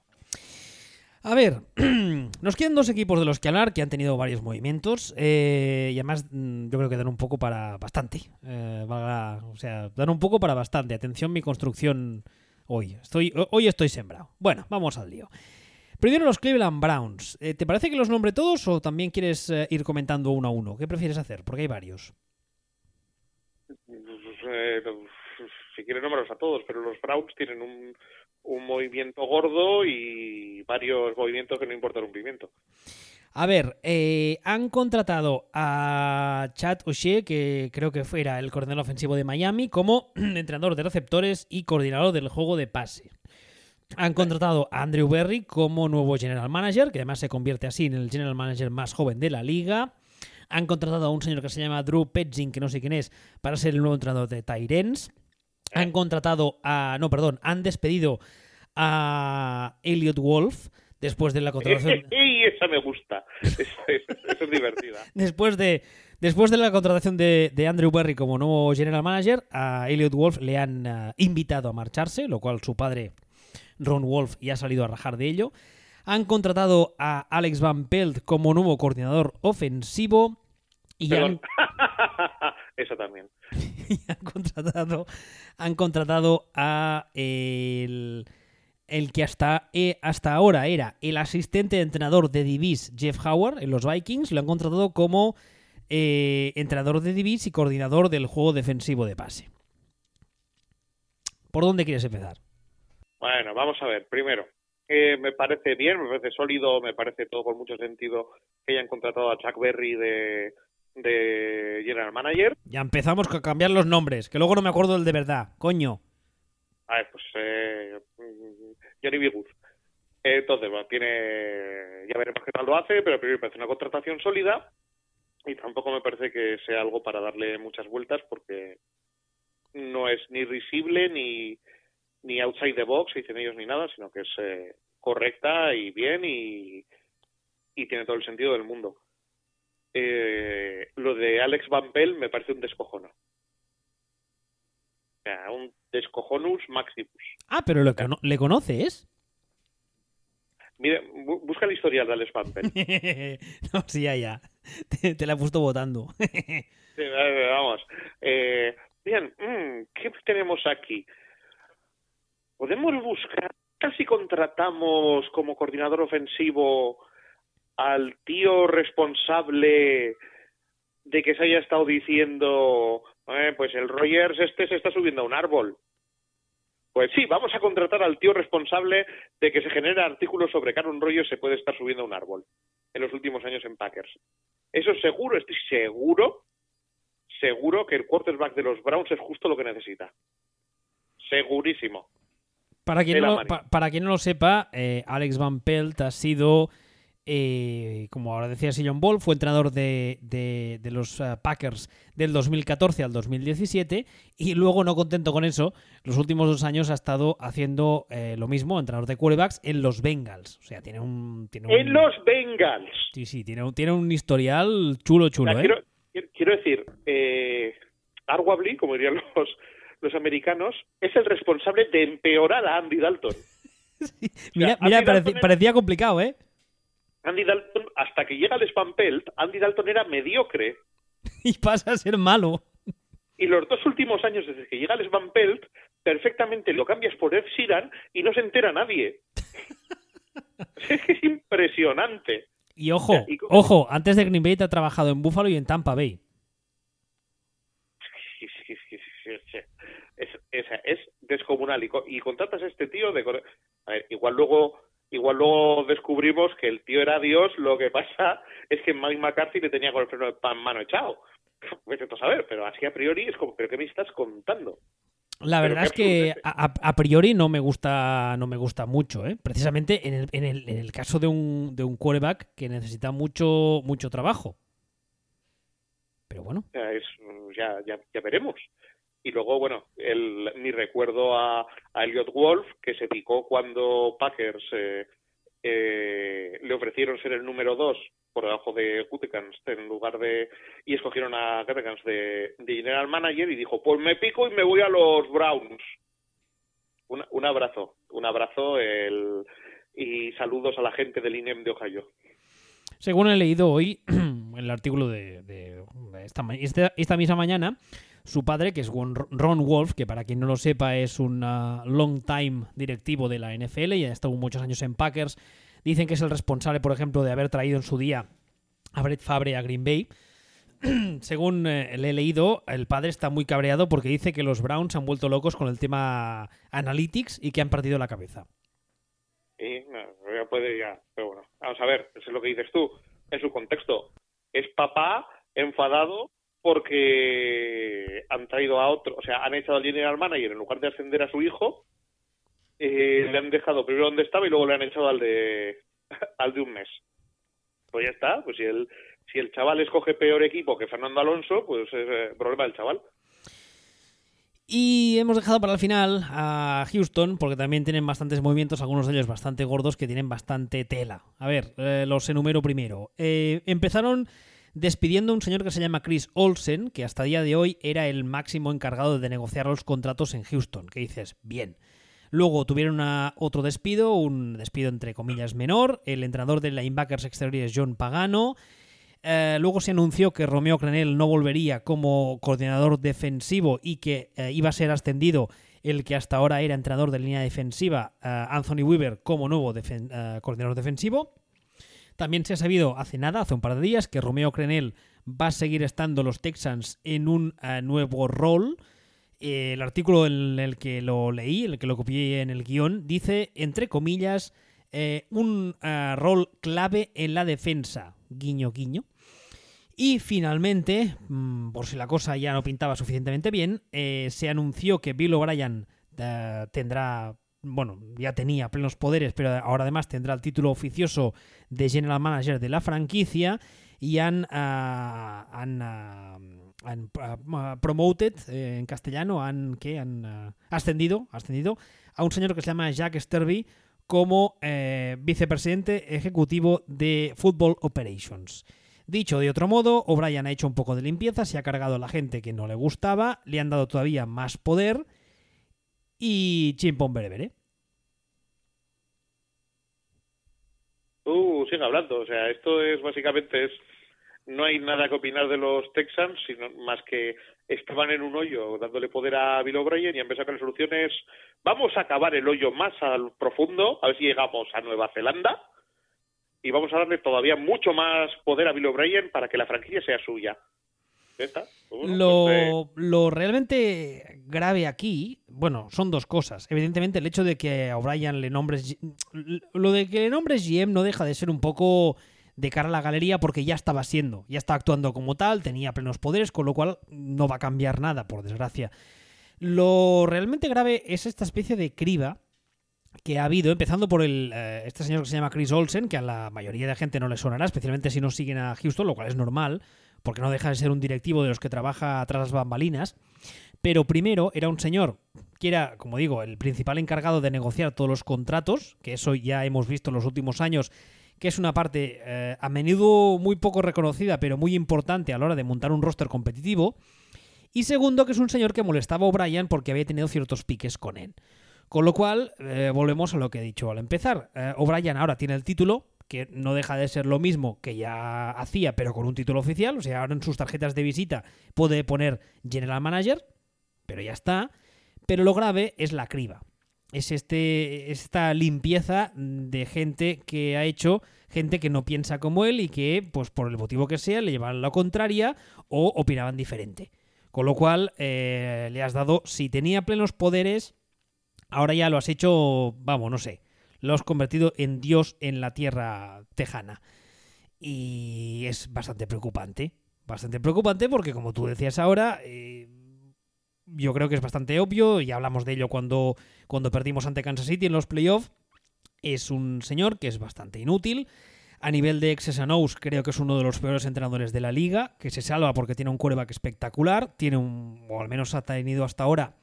A ver, nos quedan dos equipos de los que hablar que han tenido varios movimientos eh, y además mm, yo creo que dan un poco para bastante. Eh, valga- o sea, dan un poco para bastante. Atención, mi construcción hoy. Estoy, hoy estoy sembrado. Bueno, vamos al lío. Primero los Cleveland Browns. Eh, ¿Te parece que los nombre todos o también quieres eh, ir comentando uno a uno? ¿Qué prefieres hacer? Porque hay varios. Si quieres nombrarlos a todos, pero los Browns tienen un, un movimiento gordo y varios movimientos que no importan un pimiento. A ver, eh, han contratado a Chad O'Shea, que creo que fuera el coordinador ofensivo de Miami, como entrenador de receptores y coordinador del juego de pase. Han contratado a Andrew Berry como nuevo general manager, que además se convierte así en el general manager más joven de la liga. Han contratado a un señor que se llama Drew Petzing, que no sé quién es, para ser el nuevo entrenador de Tyrens. Han contratado a. No, perdón, han despedido a Elliot Wolf después de la contratación. ¡Y esa me gusta! Esa es, esa es divertida. Después de, después de la contratación de, de Andrew Berry como nuevo general manager, a Elliot Wolf le han eh, invitado a marcharse, lo cual su padre, Ron Wolf, ya ha salido a rajar de ello. Han contratado a Alex Van Pelt como nuevo coordinador ofensivo y han, Esa también. y han contratado, han contratado a el, el que hasta, eh, hasta ahora era el asistente de entrenador de Divis, Jeff Howard, en los Vikings. Lo han contratado como eh, entrenador de Divis y coordinador del juego defensivo de pase. ¿Por dónde quieres empezar? Bueno, vamos a ver. Primero, eh, me parece bien, me parece sólido, me parece todo con mucho sentido que hayan contratado a Chuck Berry de, de General Manager. Ya empezamos a cambiar los nombres, que luego no me acuerdo del de verdad. Coño. A ver, pues eh, Johnny Bigus. Entonces, bueno, tiene. Ya veremos qué tal lo hace, pero primero me parece una contratación sólida y tampoco me parece que sea algo para darle muchas vueltas porque no es ni risible ni, ni outside the box, dicen ellos, ni nada, sino que es eh, correcta y bien y, y tiene todo el sentido del mundo. Eh, lo de Alex Van Pelt me parece un descojono. O sea, un descojonus maximus. Ah, pero lo cono- le conoces. Mira, bu- busca el historial de Alex Van Pelt. no, sí, ya, ya. Te, te la he puesto votando. Sí, vamos. Eh, bien, mm, ¿qué tenemos aquí? Podemos buscar, casi contratamos como coordinador ofensivo al tío responsable de que se haya estado diciendo, eh, pues el Rogers este se está subiendo a un árbol. Pues sí, vamos a contratar al tío responsable de que se genera artículos sobre que Aaron Rodgers se puede estar subiendo a un árbol en los últimos años en Packers. Eso seguro, estoy seguro, seguro que el quarterback de los Browns es justo lo que necesita. Segurísimo. Quien, no, para quien no lo sepa, eh, Alex Van Pelt ha sido, eh, como ahora decía John Ball, fue entrenador de, de- de los eh, Packers del 2014 al 2017 y luego, no contento con eso, los últimos dos años ha estado haciendo eh, lo mismo, entrenador de quarterbacks, en los Bengals. O sea, tiene un... Tiene un En los Bengals. Sí, sí, tiene, un- tiene un historial chulo, O chulo, sea, ¿eh? quiero, decir, eh, arguably, como dirían los, los americanos, es el responsable de empeorar a Andy Dalton. Mira, mira Dalton pareci- es- parecía complicado, ¿eh? Andy Dalton, hasta que llega el Spam Pelt, Andy Dalton era mediocre. Y pasa a ser malo. Y los dos últimos años, desde que llega el Spam Pelt, perfectamente lo cambias por Ed Sheeran y no se entera nadie. es impresionante. Y ojo, Y ojo, antes de Green Bay te ha trabajado en Buffalo y en Tampa Bay. Es, es, es descomunal. Y, y contratas a este tío de... A ver, igual luego... Igual luego descubrimos que el tío era Dios, lo que pasa es que Mike McCarthy le tenía con el freno de pan mano echado. Tú a saber, pero así a priori es como, ¿pero qué me estás contando? La verdad es que a, a- priori no me gusta no me gusta mucho, ¿eh? Precisamente en el, en el, en el caso de un, de un quarterback que necesita mucho mucho trabajo. Pero bueno, es, ya, ya, ya veremos. Y luego, bueno, el, ni recuerdo a, a Elliot Wolf, que se picó cuando Packers eh, eh, le ofrecieron ser el número dos por debajo de Gutekunst en lugar de... y escogieron a Gutekunst de, General Manager y dijo, pues me pico y me voy a los Browns. Un, un abrazo, un abrazo el, y saludos a la gente del INEM de Ohio. según he leído hoy el artículo de, de- esta, esta, esta misma mañana, su padre, que es Ron Wolf, que para quien no lo sepa es un ah, long time directivo de la NFL y ha estado muchos años en Packers, dicen que es el responsable, por ejemplo, de haber traído en su día a Brett Favre a Green Bay. Según eh, le he leído, el padre está muy cabreado porque dice que los Browns se han vuelto locos con el tema analytics y que han perdido la cabeza. Y no, ya puede ya, pero bueno, vamos a ver, eso es lo que dices tú, en su contexto. Es papá enfadado porque han traído a otro, o sea, han echado al general manager en lugar de ascender a su hijo, eh, le han dejado primero donde estaba y luego le han echado al de al de un mes. Pues ya está, pues si el si el chaval escoge peor equipo que Fernando Alonso, pues es eh, problema del chaval. Y hemos dejado para el final a Houston, porque también tienen bastantes movimientos, algunos de ellos bastante gordos, que tienen bastante tela. A ver, eh, los enumero primero. Empezaron despidiendo a un señor que se llama Chris Olsen, que hasta día de hoy era el máximo encargado de negociar los contratos en Houston. Que dices, bien. Luego tuvieron otro despido, un despido entre comillas menor. El entrenador de linebackers exteriores John Pagano. Eh, luego se anunció que Romeo Crenel no volvería como coordinador defensivo y que eh, iba a ser ascendido el que hasta ahora era entrenador de línea defensiva, eh, Anthony Weaver, como nuevo coordinador defensivo. También se ha sabido hace nada, hace un par de días, que Romeo Crenel va a seguir estando los Texans en un eh, nuevo rol. Eh, el artículo en el que lo leí, el que lo copié en el guion, dice, entre comillas, eh, un rol clave en la defensa. Guiño, guiño. Y finalmente, mm, por si la cosa ya no pintaba suficientemente bien, se anunció que Bill O'Brien tendrá, bueno, ya tenía plenos poderes, pero ahora además tendrá el título oficioso de General Manager de la franquicia y han, ah, han, ah, han, ah, promoted eh, en castellano, han, ¿qué? han ascendido, ascendido a un señor que se llama Jack Sturby como eh, vicepresidente ejecutivo de Football Operations. Dicho de otro modo, O'Brien ha hecho un poco de limpieza, se ha cargado a la gente que no le gustaba, le han dado todavía más poder y chimpón berebere. Tú sigue hablando, o sea, esto es básicamente es no hay nada que opinar de los Texans, sino más que estaban en un hoyo dándole poder a Bill O'Brien y han pensado que la solución es vamos a acabar el hoyo más al profundo, a ver si llegamos a Nueva Zelanda y vamos a darle todavía mucho más poder a Bill O'Brien para que la franquicia sea suya. ¿Ya está? Pues pues, eh, Lo, lo realmente grave aquí, bueno, son dos cosas. Evidentemente, el hecho de que a O'Brien le nombres. Lo de que le nombres GM no deja de ser un poco de cara a la galería porque ya estaba siendo, ya estaba actuando como tal, tenía plenos poderes, con lo cual no va a cambiar nada, por desgracia. Lo realmente grave es esta especie de criba que ha habido, empezando por el, eh, este señor que se llama Chris Olsen, que a la mayoría de gente no le sonará, especialmente si no siguen a Houston, lo cual es normal, porque no deja de ser un directivo de los que trabaja tras las bambalinas. Pero primero era un señor que era, como digo, el principal encargado de negociar todos los contratos, que eso ya hemos visto en los últimos años, que es una parte eh, a menudo muy poco reconocida, pero muy importante a la hora de montar un roster competitivo. Y segundo, que es un señor que molestaba a O'Brien porque había tenido ciertos piques con él. Con lo cual, eh, volvemos a lo que he dicho al empezar. Eh, O'Brien ahora tiene el título, que no deja de ser lo mismo que ya hacía, pero con un título oficial. O sea, ahora en sus tarjetas de visita puede poner General Manager, pero ya está. Pero lo grave es la criba. Es este, esta limpieza de gente que ha hecho gente que no piensa como él y que, pues por el motivo que sea, le llevaban la contraria o opinaban diferente. Con lo cual, eh, le has dado, si tenía plenos poderes, ahora ya lo has hecho, vamos, no sé, lo has convertido en Dios en la tierra tejana. Y es bastante preocupante. Bastante preocupante porque, como tú decías ahora, eh, yo creo que es bastante obvio, y hablamos de ello cuando, cuando perdimos ante Kansas City en los playoffs. Es un señor que es bastante inútil. A nivel de X's creo que es uno de los peores entrenadores de la liga, que se salva porque tiene un quarterback espectacular, tiene un, o al menos ha tenido hasta ahora,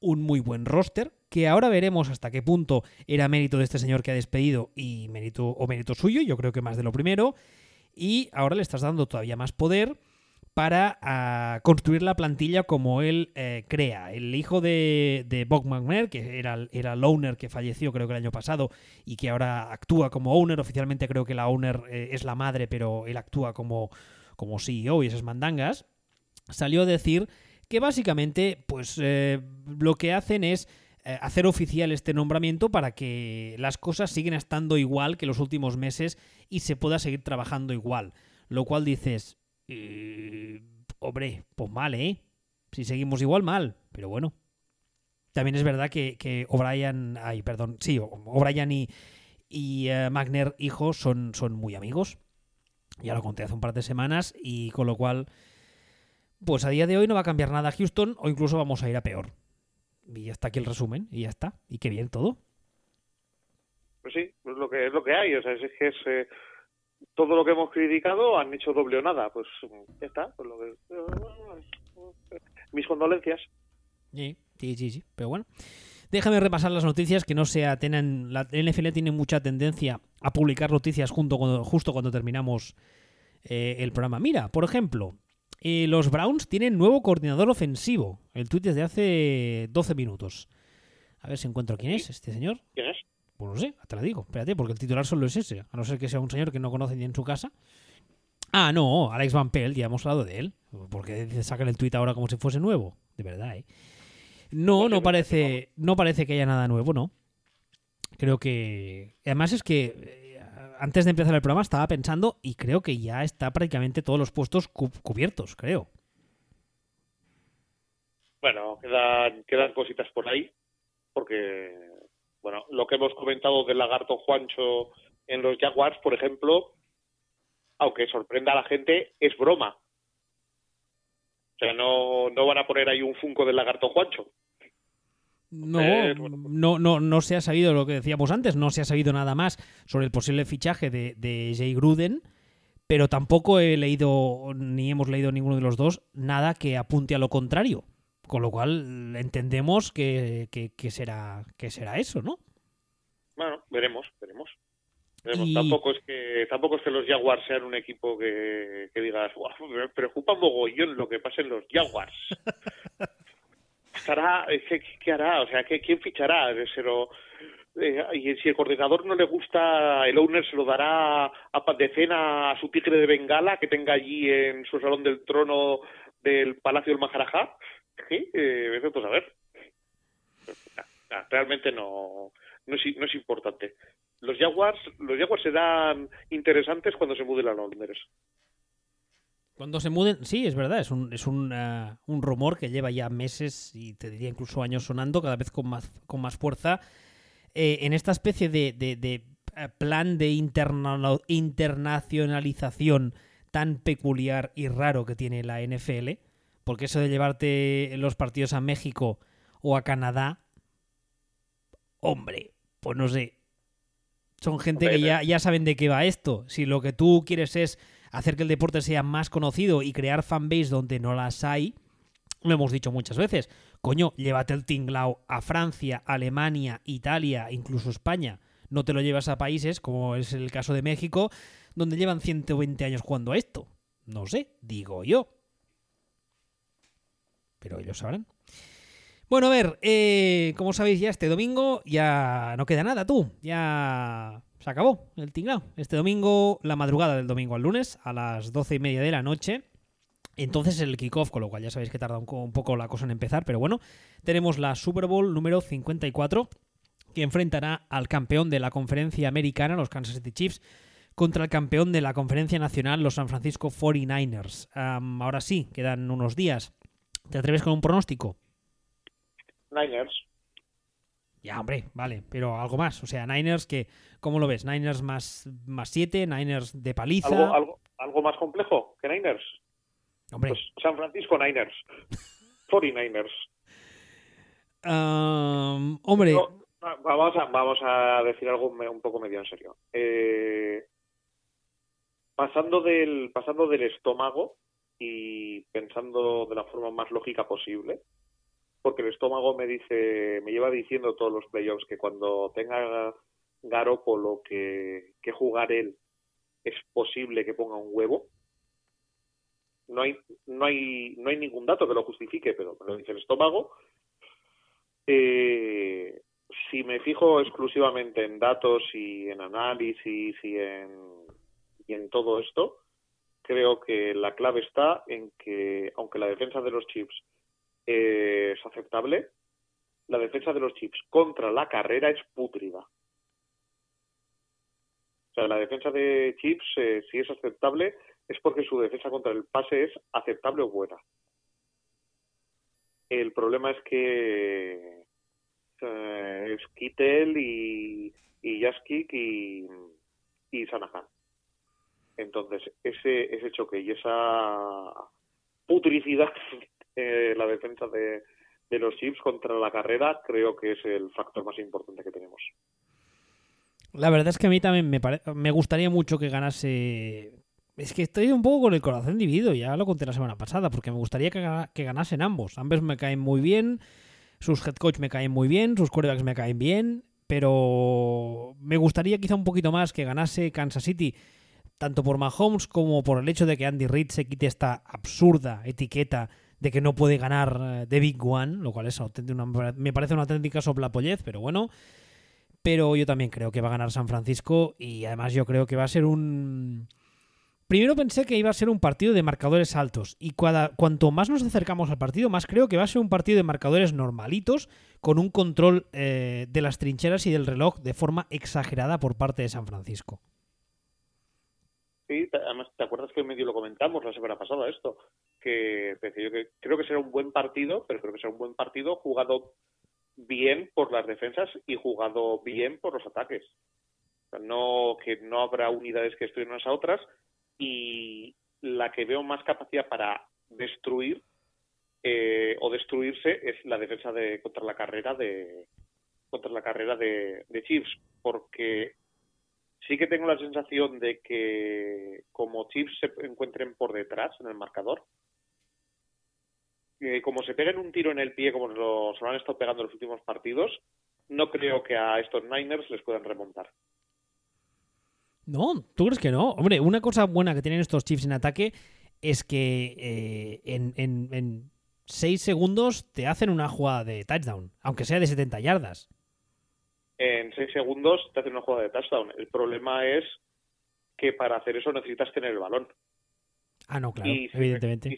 un muy buen roster, que ahora veremos hasta qué punto era mérito de este señor que ha despedido y mérito o mérito suyo, yo creo que más de lo primero, y ahora le estás dando todavía más poder para ah, construir la plantilla como él eh, crea. El hijo de, de Bob McNair, que era, era el owner que falleció creo que el año pasado y que ahora actúa como owner, oficialmente creo que la owner eh, es la madre, pero él actúa como, como CEO y esas mandangas, salió a decir que básicamente pues eh, lo que hacen es hacer oficial este nombramiento para que las cosas siguen estando igual que los últimos meses y se pueda seguir trabajando igual. Lo cual dices, eh, hombre, pues mal, ¿eh? Si seguimos igual, mal. Pero bueno. También es verdad que, O'Brien, ay, perdón, sí, O'Brien y, uh, Magner, hijo, son, son muy amigos. Ya lo conté hace un par de semanas y con lo cual, pues a día de hoy no va a cambiar nada a Houston o incluso vamos a ir a peor. Y ya está aquí el resumen y ya está. Y qué bien todo. Pues sí, es lo que, es lo que hay. O sea, es que es... Eh todo lo que hemos criticado han hecho doble o nada. Pues ya está. Pues lo que... Mis condolencias. Sí, sí, sí, sí. Pero bueno. Déjame repasar las noticias que no sea tienen la NFL tiene mucha tendencia a publicar noticias junto cuando, justo cuando terminamos eh, el programa. Mira, por ejemplo, eh, los Browns tienen nuevo coordinador ofensivo. El tweet es de hace 12 minutos. A ver si encuentro quién es este señor. ¿Quién es? Pues no sé, te la digo, espérate, porque el titular solo es ese, a no ser que sea un señor que no conoce ni en su casa. Ah, no, Alex Van Pelt, ya hemos hablado de él. Porque sacan el tuit ahora como si fuese nuevo. De verdad, ¿eh? No, no parece, no parece que haya nada nuevo, ¿no? Creo que... Además es que antes de empezar el programa estaba pensando y creo que ya está prácticamente todos los puestos cubiertos, creo. Bueno, quedan, quedan cositas por ahí, porque bueno, lo que hemos comentado del lagarto Juancho en los Jaguars, por ejemplo, aunque sorprenda a la gente, es broma. O sea, no, no van a poner ahí un funco del lagarto Juancho. No, no, no, no se ha sabido lo que decíamos antes, no se ha sabido nada más sobre el posible fichaje de, de Jay Gruden, pero tampoco he leído, ni hemos leído ninguno de los dos, nada que apunte a lo contrario. Con lo cual entendemos que, que, será, que será eso, ¿no? Bueno, veremos, veremos. Tampoco es que tampoco es que los Jaguars sean un equipo que, que digas, me preocupa mogollón lo que pasa en los Jaguars. ¿qué, ¿qué, hará? O sea, ¿qué, ¿quién fichará? Eh, y si el coordinador no le gusta, el owner se lo dará a, de cena a su tigre de Bengala que tenga allí en su salón del trono del Palacio del Maharajá sí, eh, a ver. realmente no, no, es, no es importante. Los Jaguars, los Jaguars serán interesantes cuando se muden a Londres. Cuando se muden, sí, es verdad, es un, es un, uh, un, rumor que lleva ya meses y te diría incluso años sonando, cada vez con más, con más fuerza, eh, en esta especie de, de, de eh, plan de internacionalización tan peculiar y raro que tiene la NFL, porque eso de llevarte los partidos a México o a Canadá, hombre, pues no sé. Son gente que ya, ya saben de qué va esto. Si lo que tú quieres es hacer que el deporte sea más conocido y crear fanbase donde no las hay, lo hemos dicho muchas veces. Coño, llévate el tinglao a Francia, Alemania, Italia, incluso España. No te lo llevas a países, como es el caso de México, donde llevan 120 años jugando a esto. No sé, digo yo. Pero ellos sabrán. Bueno, a ver, eh, como sabéis ya este domingo ya no queda nada, tú. Ya se acabó el tinglao. Este domingo, la madrugada del domingo al lunes, a las doce y media de la noche, entonces el kickoff, con lo cual ya sabéis que tarda un, poco la cosa en empezar, pero bueno, tenemos la Super Bowl número 54 que enfrentará al campeón de la conferencia americana, los Kansas City Chiefs, contra el campeón de la conferencia nacional, los San Francisco 49ers. ahora sí, quedan unos días. ¿Te atreves con un pronóstico? Niners. Ya, hombre, vale, pero algo más. O sea, Niners que, ¿cómo lo ves? Niners más, más 7, Niners de paliza. ¿Algo, algo, algo más complejo que Niners? Pues San Francisco Niners. 49ers. hombre. vamos, a, vamos a decir algo un poco medio en serio. Eh, pasando, del, pasando del estómago y pensando de la forma más lógica posible, porque el estómago me dice, me lleva diciendo todos los playoffs que cuando tenga Garoppolo que, que jugar él, es posible que ponga un huevo no hay, no hay, no hay ningún dato que lo justifique, pero me lo dice el estómago. Eh, si me fijo exclusivamente en datos y en análisis y en, y en todo esto, creo que la clave está en que, aunque la defensa de los chips es aceptable, la defensa de los chips contra la carrera es pútrida. O sea, la defensa de chips, eh, si es aceptable, es porque su defensa contra el pase es aceptable o buena. El problema es que eh, es Kittel y, y y, y Sanahan. Entonces, ese, ese choque y esa putricidad en la defensa de, los Chiefs contra la carrera creo que es el factor más importante que tenemos. La verdad es que a mí también me, me gustaría mucho que ganase es que estoy un poco con el corazón dividido, ya lo conté la semana pasada, porque me gustaría que, ganasen ambos. Ambos me caen muy bien, sus head coach me caen muy bien, sus quarterbacks me caen bien, pero me gustaría quizá un poquito más que ganase Kansas City, tanto por Mahomes como por el hecho de que Andy Reid se quite esta absurda etiqueta de que no puede ganar eh, Big One, lo cual es una, me parece una auténtica soplapollez, pero bueno. Pero yo también creo que va a ganar San Francisco y además yo creo que va a ser un Primero pensé que iba a ser un partido de marcadores altos y cuanto más nos acercamos al partido, más creo que va a ser un partido de marcadores normalitos con un control eh, de las trincheras y del reloj de forma exagerada por parte de San Francisco. Sí, además, ¿te acuerdas que medio lo comentamos la semana pasada esto? Que, yo que creo que será un buen partido, pero creo que será un buen partido jugado bien por las defensas y jugado bien por los ataques. no que no habrá unidades que estén unas a otras, y la que veo más capacidad para destruir eh, o destruirse es la defensa de contra la carrera de contra la carrera de, de Chiefs porque sí que tengo la sensación de que como Chiefs se encuentren por detrás en el marcador eh, como se peguen un tiro en el pie como lo, se lo han estado pegando en los últimos partidos no creo que a estos Niners les puedan remontar no, ¿tú crees que no? Hombre, una cosa buena que tienen estos Chiefs en ataque es que eh, en, en, seis segundos te hacen una jugada de touchdown, aunque sea de 70 yardas. En seis segundos te hacen una jugada de touchdown. El problema es que para hacer eso necesitas tener el balón. Ah, no, claro, evidentemente.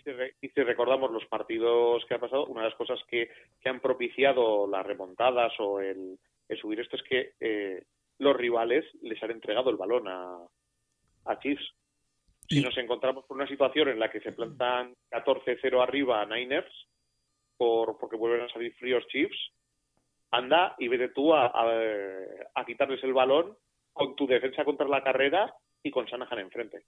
y, si, recordamos los partidos que ha pasado, una de las cosas que, han propiciado las remontadas o el, subir esto es que eh, los rivales les han entregado el balón a, a Chiefs. Si nos encontramos con una situación en la que se plantan 14-0 arriba a Niners, por, porque vuelven a salir fríos Chiefs, anda y vete tú a, a, quitarles el balón con tu defensa contra la carrera y con Sanahan enfrente.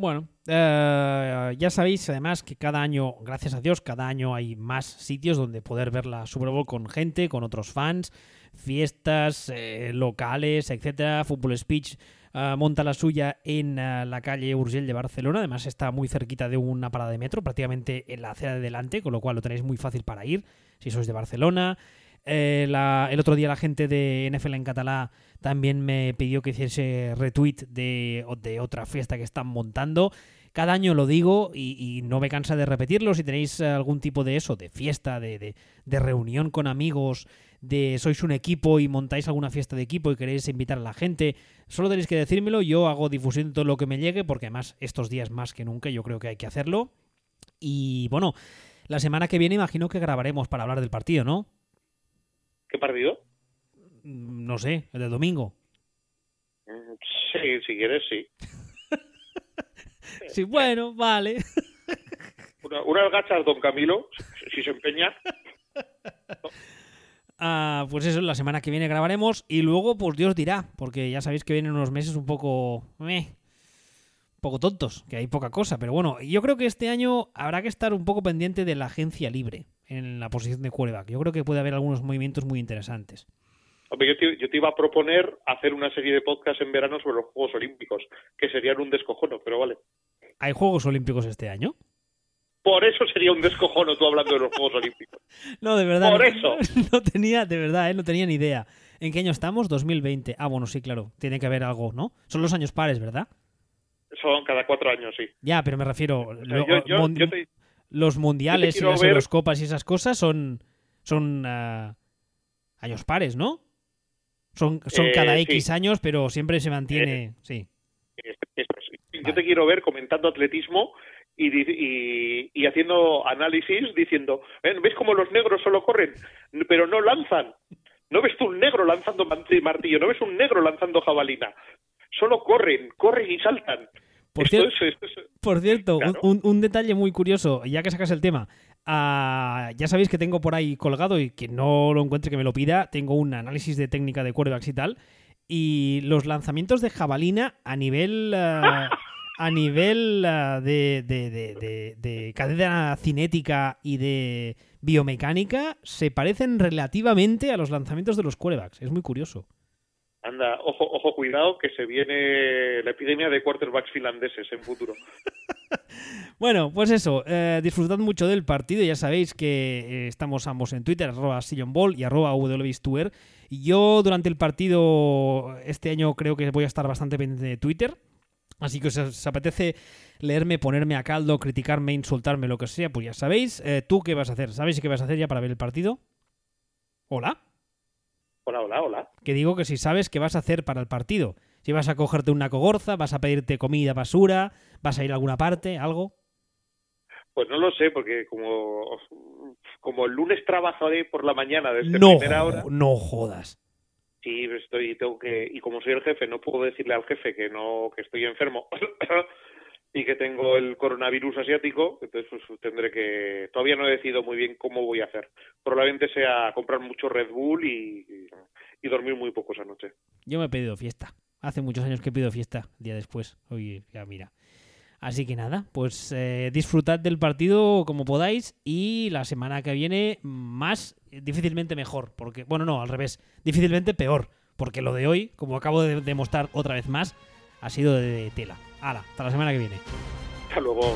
Bueno, eh, ya sabéis además que cada año, gracias a Dios, cada año hay más sitios donde poder ver la Super Bowl con gente, con otros fans, fiestas eh, locales, etcétera. Fútbol Speech eh, monta la suya en la calle Urgell de Barcelona. Además está muy cerquita de una parada de metro, prácticamente en la acera de delante, con lo cual lo tenéis muy fácil para ir si sois de Barcelona. El otro día la gente de NFL en catalá también me pidió que hiciese retweet de, de otra fiesta que están montando. Cada año lo digo y, no me cansa de repetirlo. Si tenéis algún tipo de eso, de fiesta, de, de, reunión con amigos, de sois un equipo y montáis alguna fiesta de equipo y queréis invitar a la gente, solo tenéis que decírmelo. Yo hago difusión de todo lo que me llegue porque además estos días más que nunca yo creo que hay que hacerlo. Y bueno, la semana que viene imagino que grabaremos para hablar del partido, ¿no? ¿Qué partido? no sé, el de domingo. Mm, sí, si quieres, sí. sí, bueno, vale. Una, unas gachas, don Camilo, si se empeña. Ah, pues eso, la semana que viene grabaremos y luego, pues Dios dirá, porque ya sabéis que vienen unos meses un poco... un poco tontos, que hay poca cosa, pero bueno, yo creo que este año habrá que estar un poco pendiente de la agencia libre en la posición de quarterback. Yo creo que puede haber algunos movimientos muy interesantes. Hombre, yo te, iba a proponer hacer una serie de podcasts en verano sobre los Juegos Olímpicos, que serían un descojono, pero vale. ¿Hay Juegos Olímpicos este año? Por eso sería un descojono tú hablando de los Juegos Olímpicos. No, de verdad. Por eso. No tenía, de verdad, ¿eh? no tenía ni idea. ¿En qué año estamos? 2020. Ah, bueno, sí, claro. Tiene que haber algo, ¿no? Son los años pares, ¿verdad? Son cada cuatro años, sí. Ya, pero me refiero. Los mundiales y las Eurocopas y esas cosas son, son ah, años pares, ¿no? Son, son eh, cada X años, pero siempre se mantiene. Eh, sí. Yo te quiero ver comentando atletismo y, y, haciendo análisis diciendo, ¿ves cómo los negros solo corren, pero no lanzan? ¿No ves tú un negro lanzando martillo? ¿No ves un negro lanzando jabalina? Solo corren, corren y saltan. Por, por cierto, un, un, detalle muy curioso, ya que sacas el tema, Ah, ya sabéis que tengo por ahí colgado y que no lo encuentre que me lo pida. Tengo un análisis de técnica de quarterbacks y tal. Y los lanzamientos de jabalina a nivel. Ah, a nivel ah, de, de, cadena cinética y de biomecánica se parecen relativamente a los lanzamientos de los quarterbacks. Es muy curioso. Anda, ojo, ojo, cuidado, que se viene la epidemia de quarterbacks finlandeses en futuro. bueno, pues eso, eh, disfrutad mucho del partido, ya sabéis que eh, estamos ambos en Twitter, arroba Ball y arroba Y yo durante el partido este año creo que voy a estar bastante pendiente de Twitter, así que si os apetece leerme, ponerme a caldo, criticarme, insultarme, lo que sea, pues ya sabéis. Eh, ¿Tú qué vas a hacer? ¿Sabéis qué vas a hacer ya para ver el partido? ¿Hola? Hola, hola, hola. Que digo que si sabes qué vas a hacer para el partido. Si vas a cogerte una cogorza, vas a pedirte comida, basura, vas a ir a alguna parte, algo. Pues no lo sé, porque como, como el lunes trabajaré por la mañana desde no, primera hora. No jodas. Sí, estoy, tengo que, y como soy el jefe, no puedo decirle al jefe que no, que estoy enfermo y que tengo el coronavirus asiático, entonces pues, tendré que, todavía no he decidido muy bien cómo voy a hacer. Probablemente sea comprar mucho Red Bull y, y dormir muy poco esa noche. Yo me he pedido fiesta. Hace muchos años que pido fiesta, día después. Oye, ya mira. Así que nada, pues eh, disfrutad del partido como podáis y la semana que viene más, difícilmente mejor, porque, bueno, no, al revés, difícilmente peor, porque lo de hoy, como acabo de demostrar otra vez más, ha sido de tela. Hala, hasta la semana que viene. Hasta luego.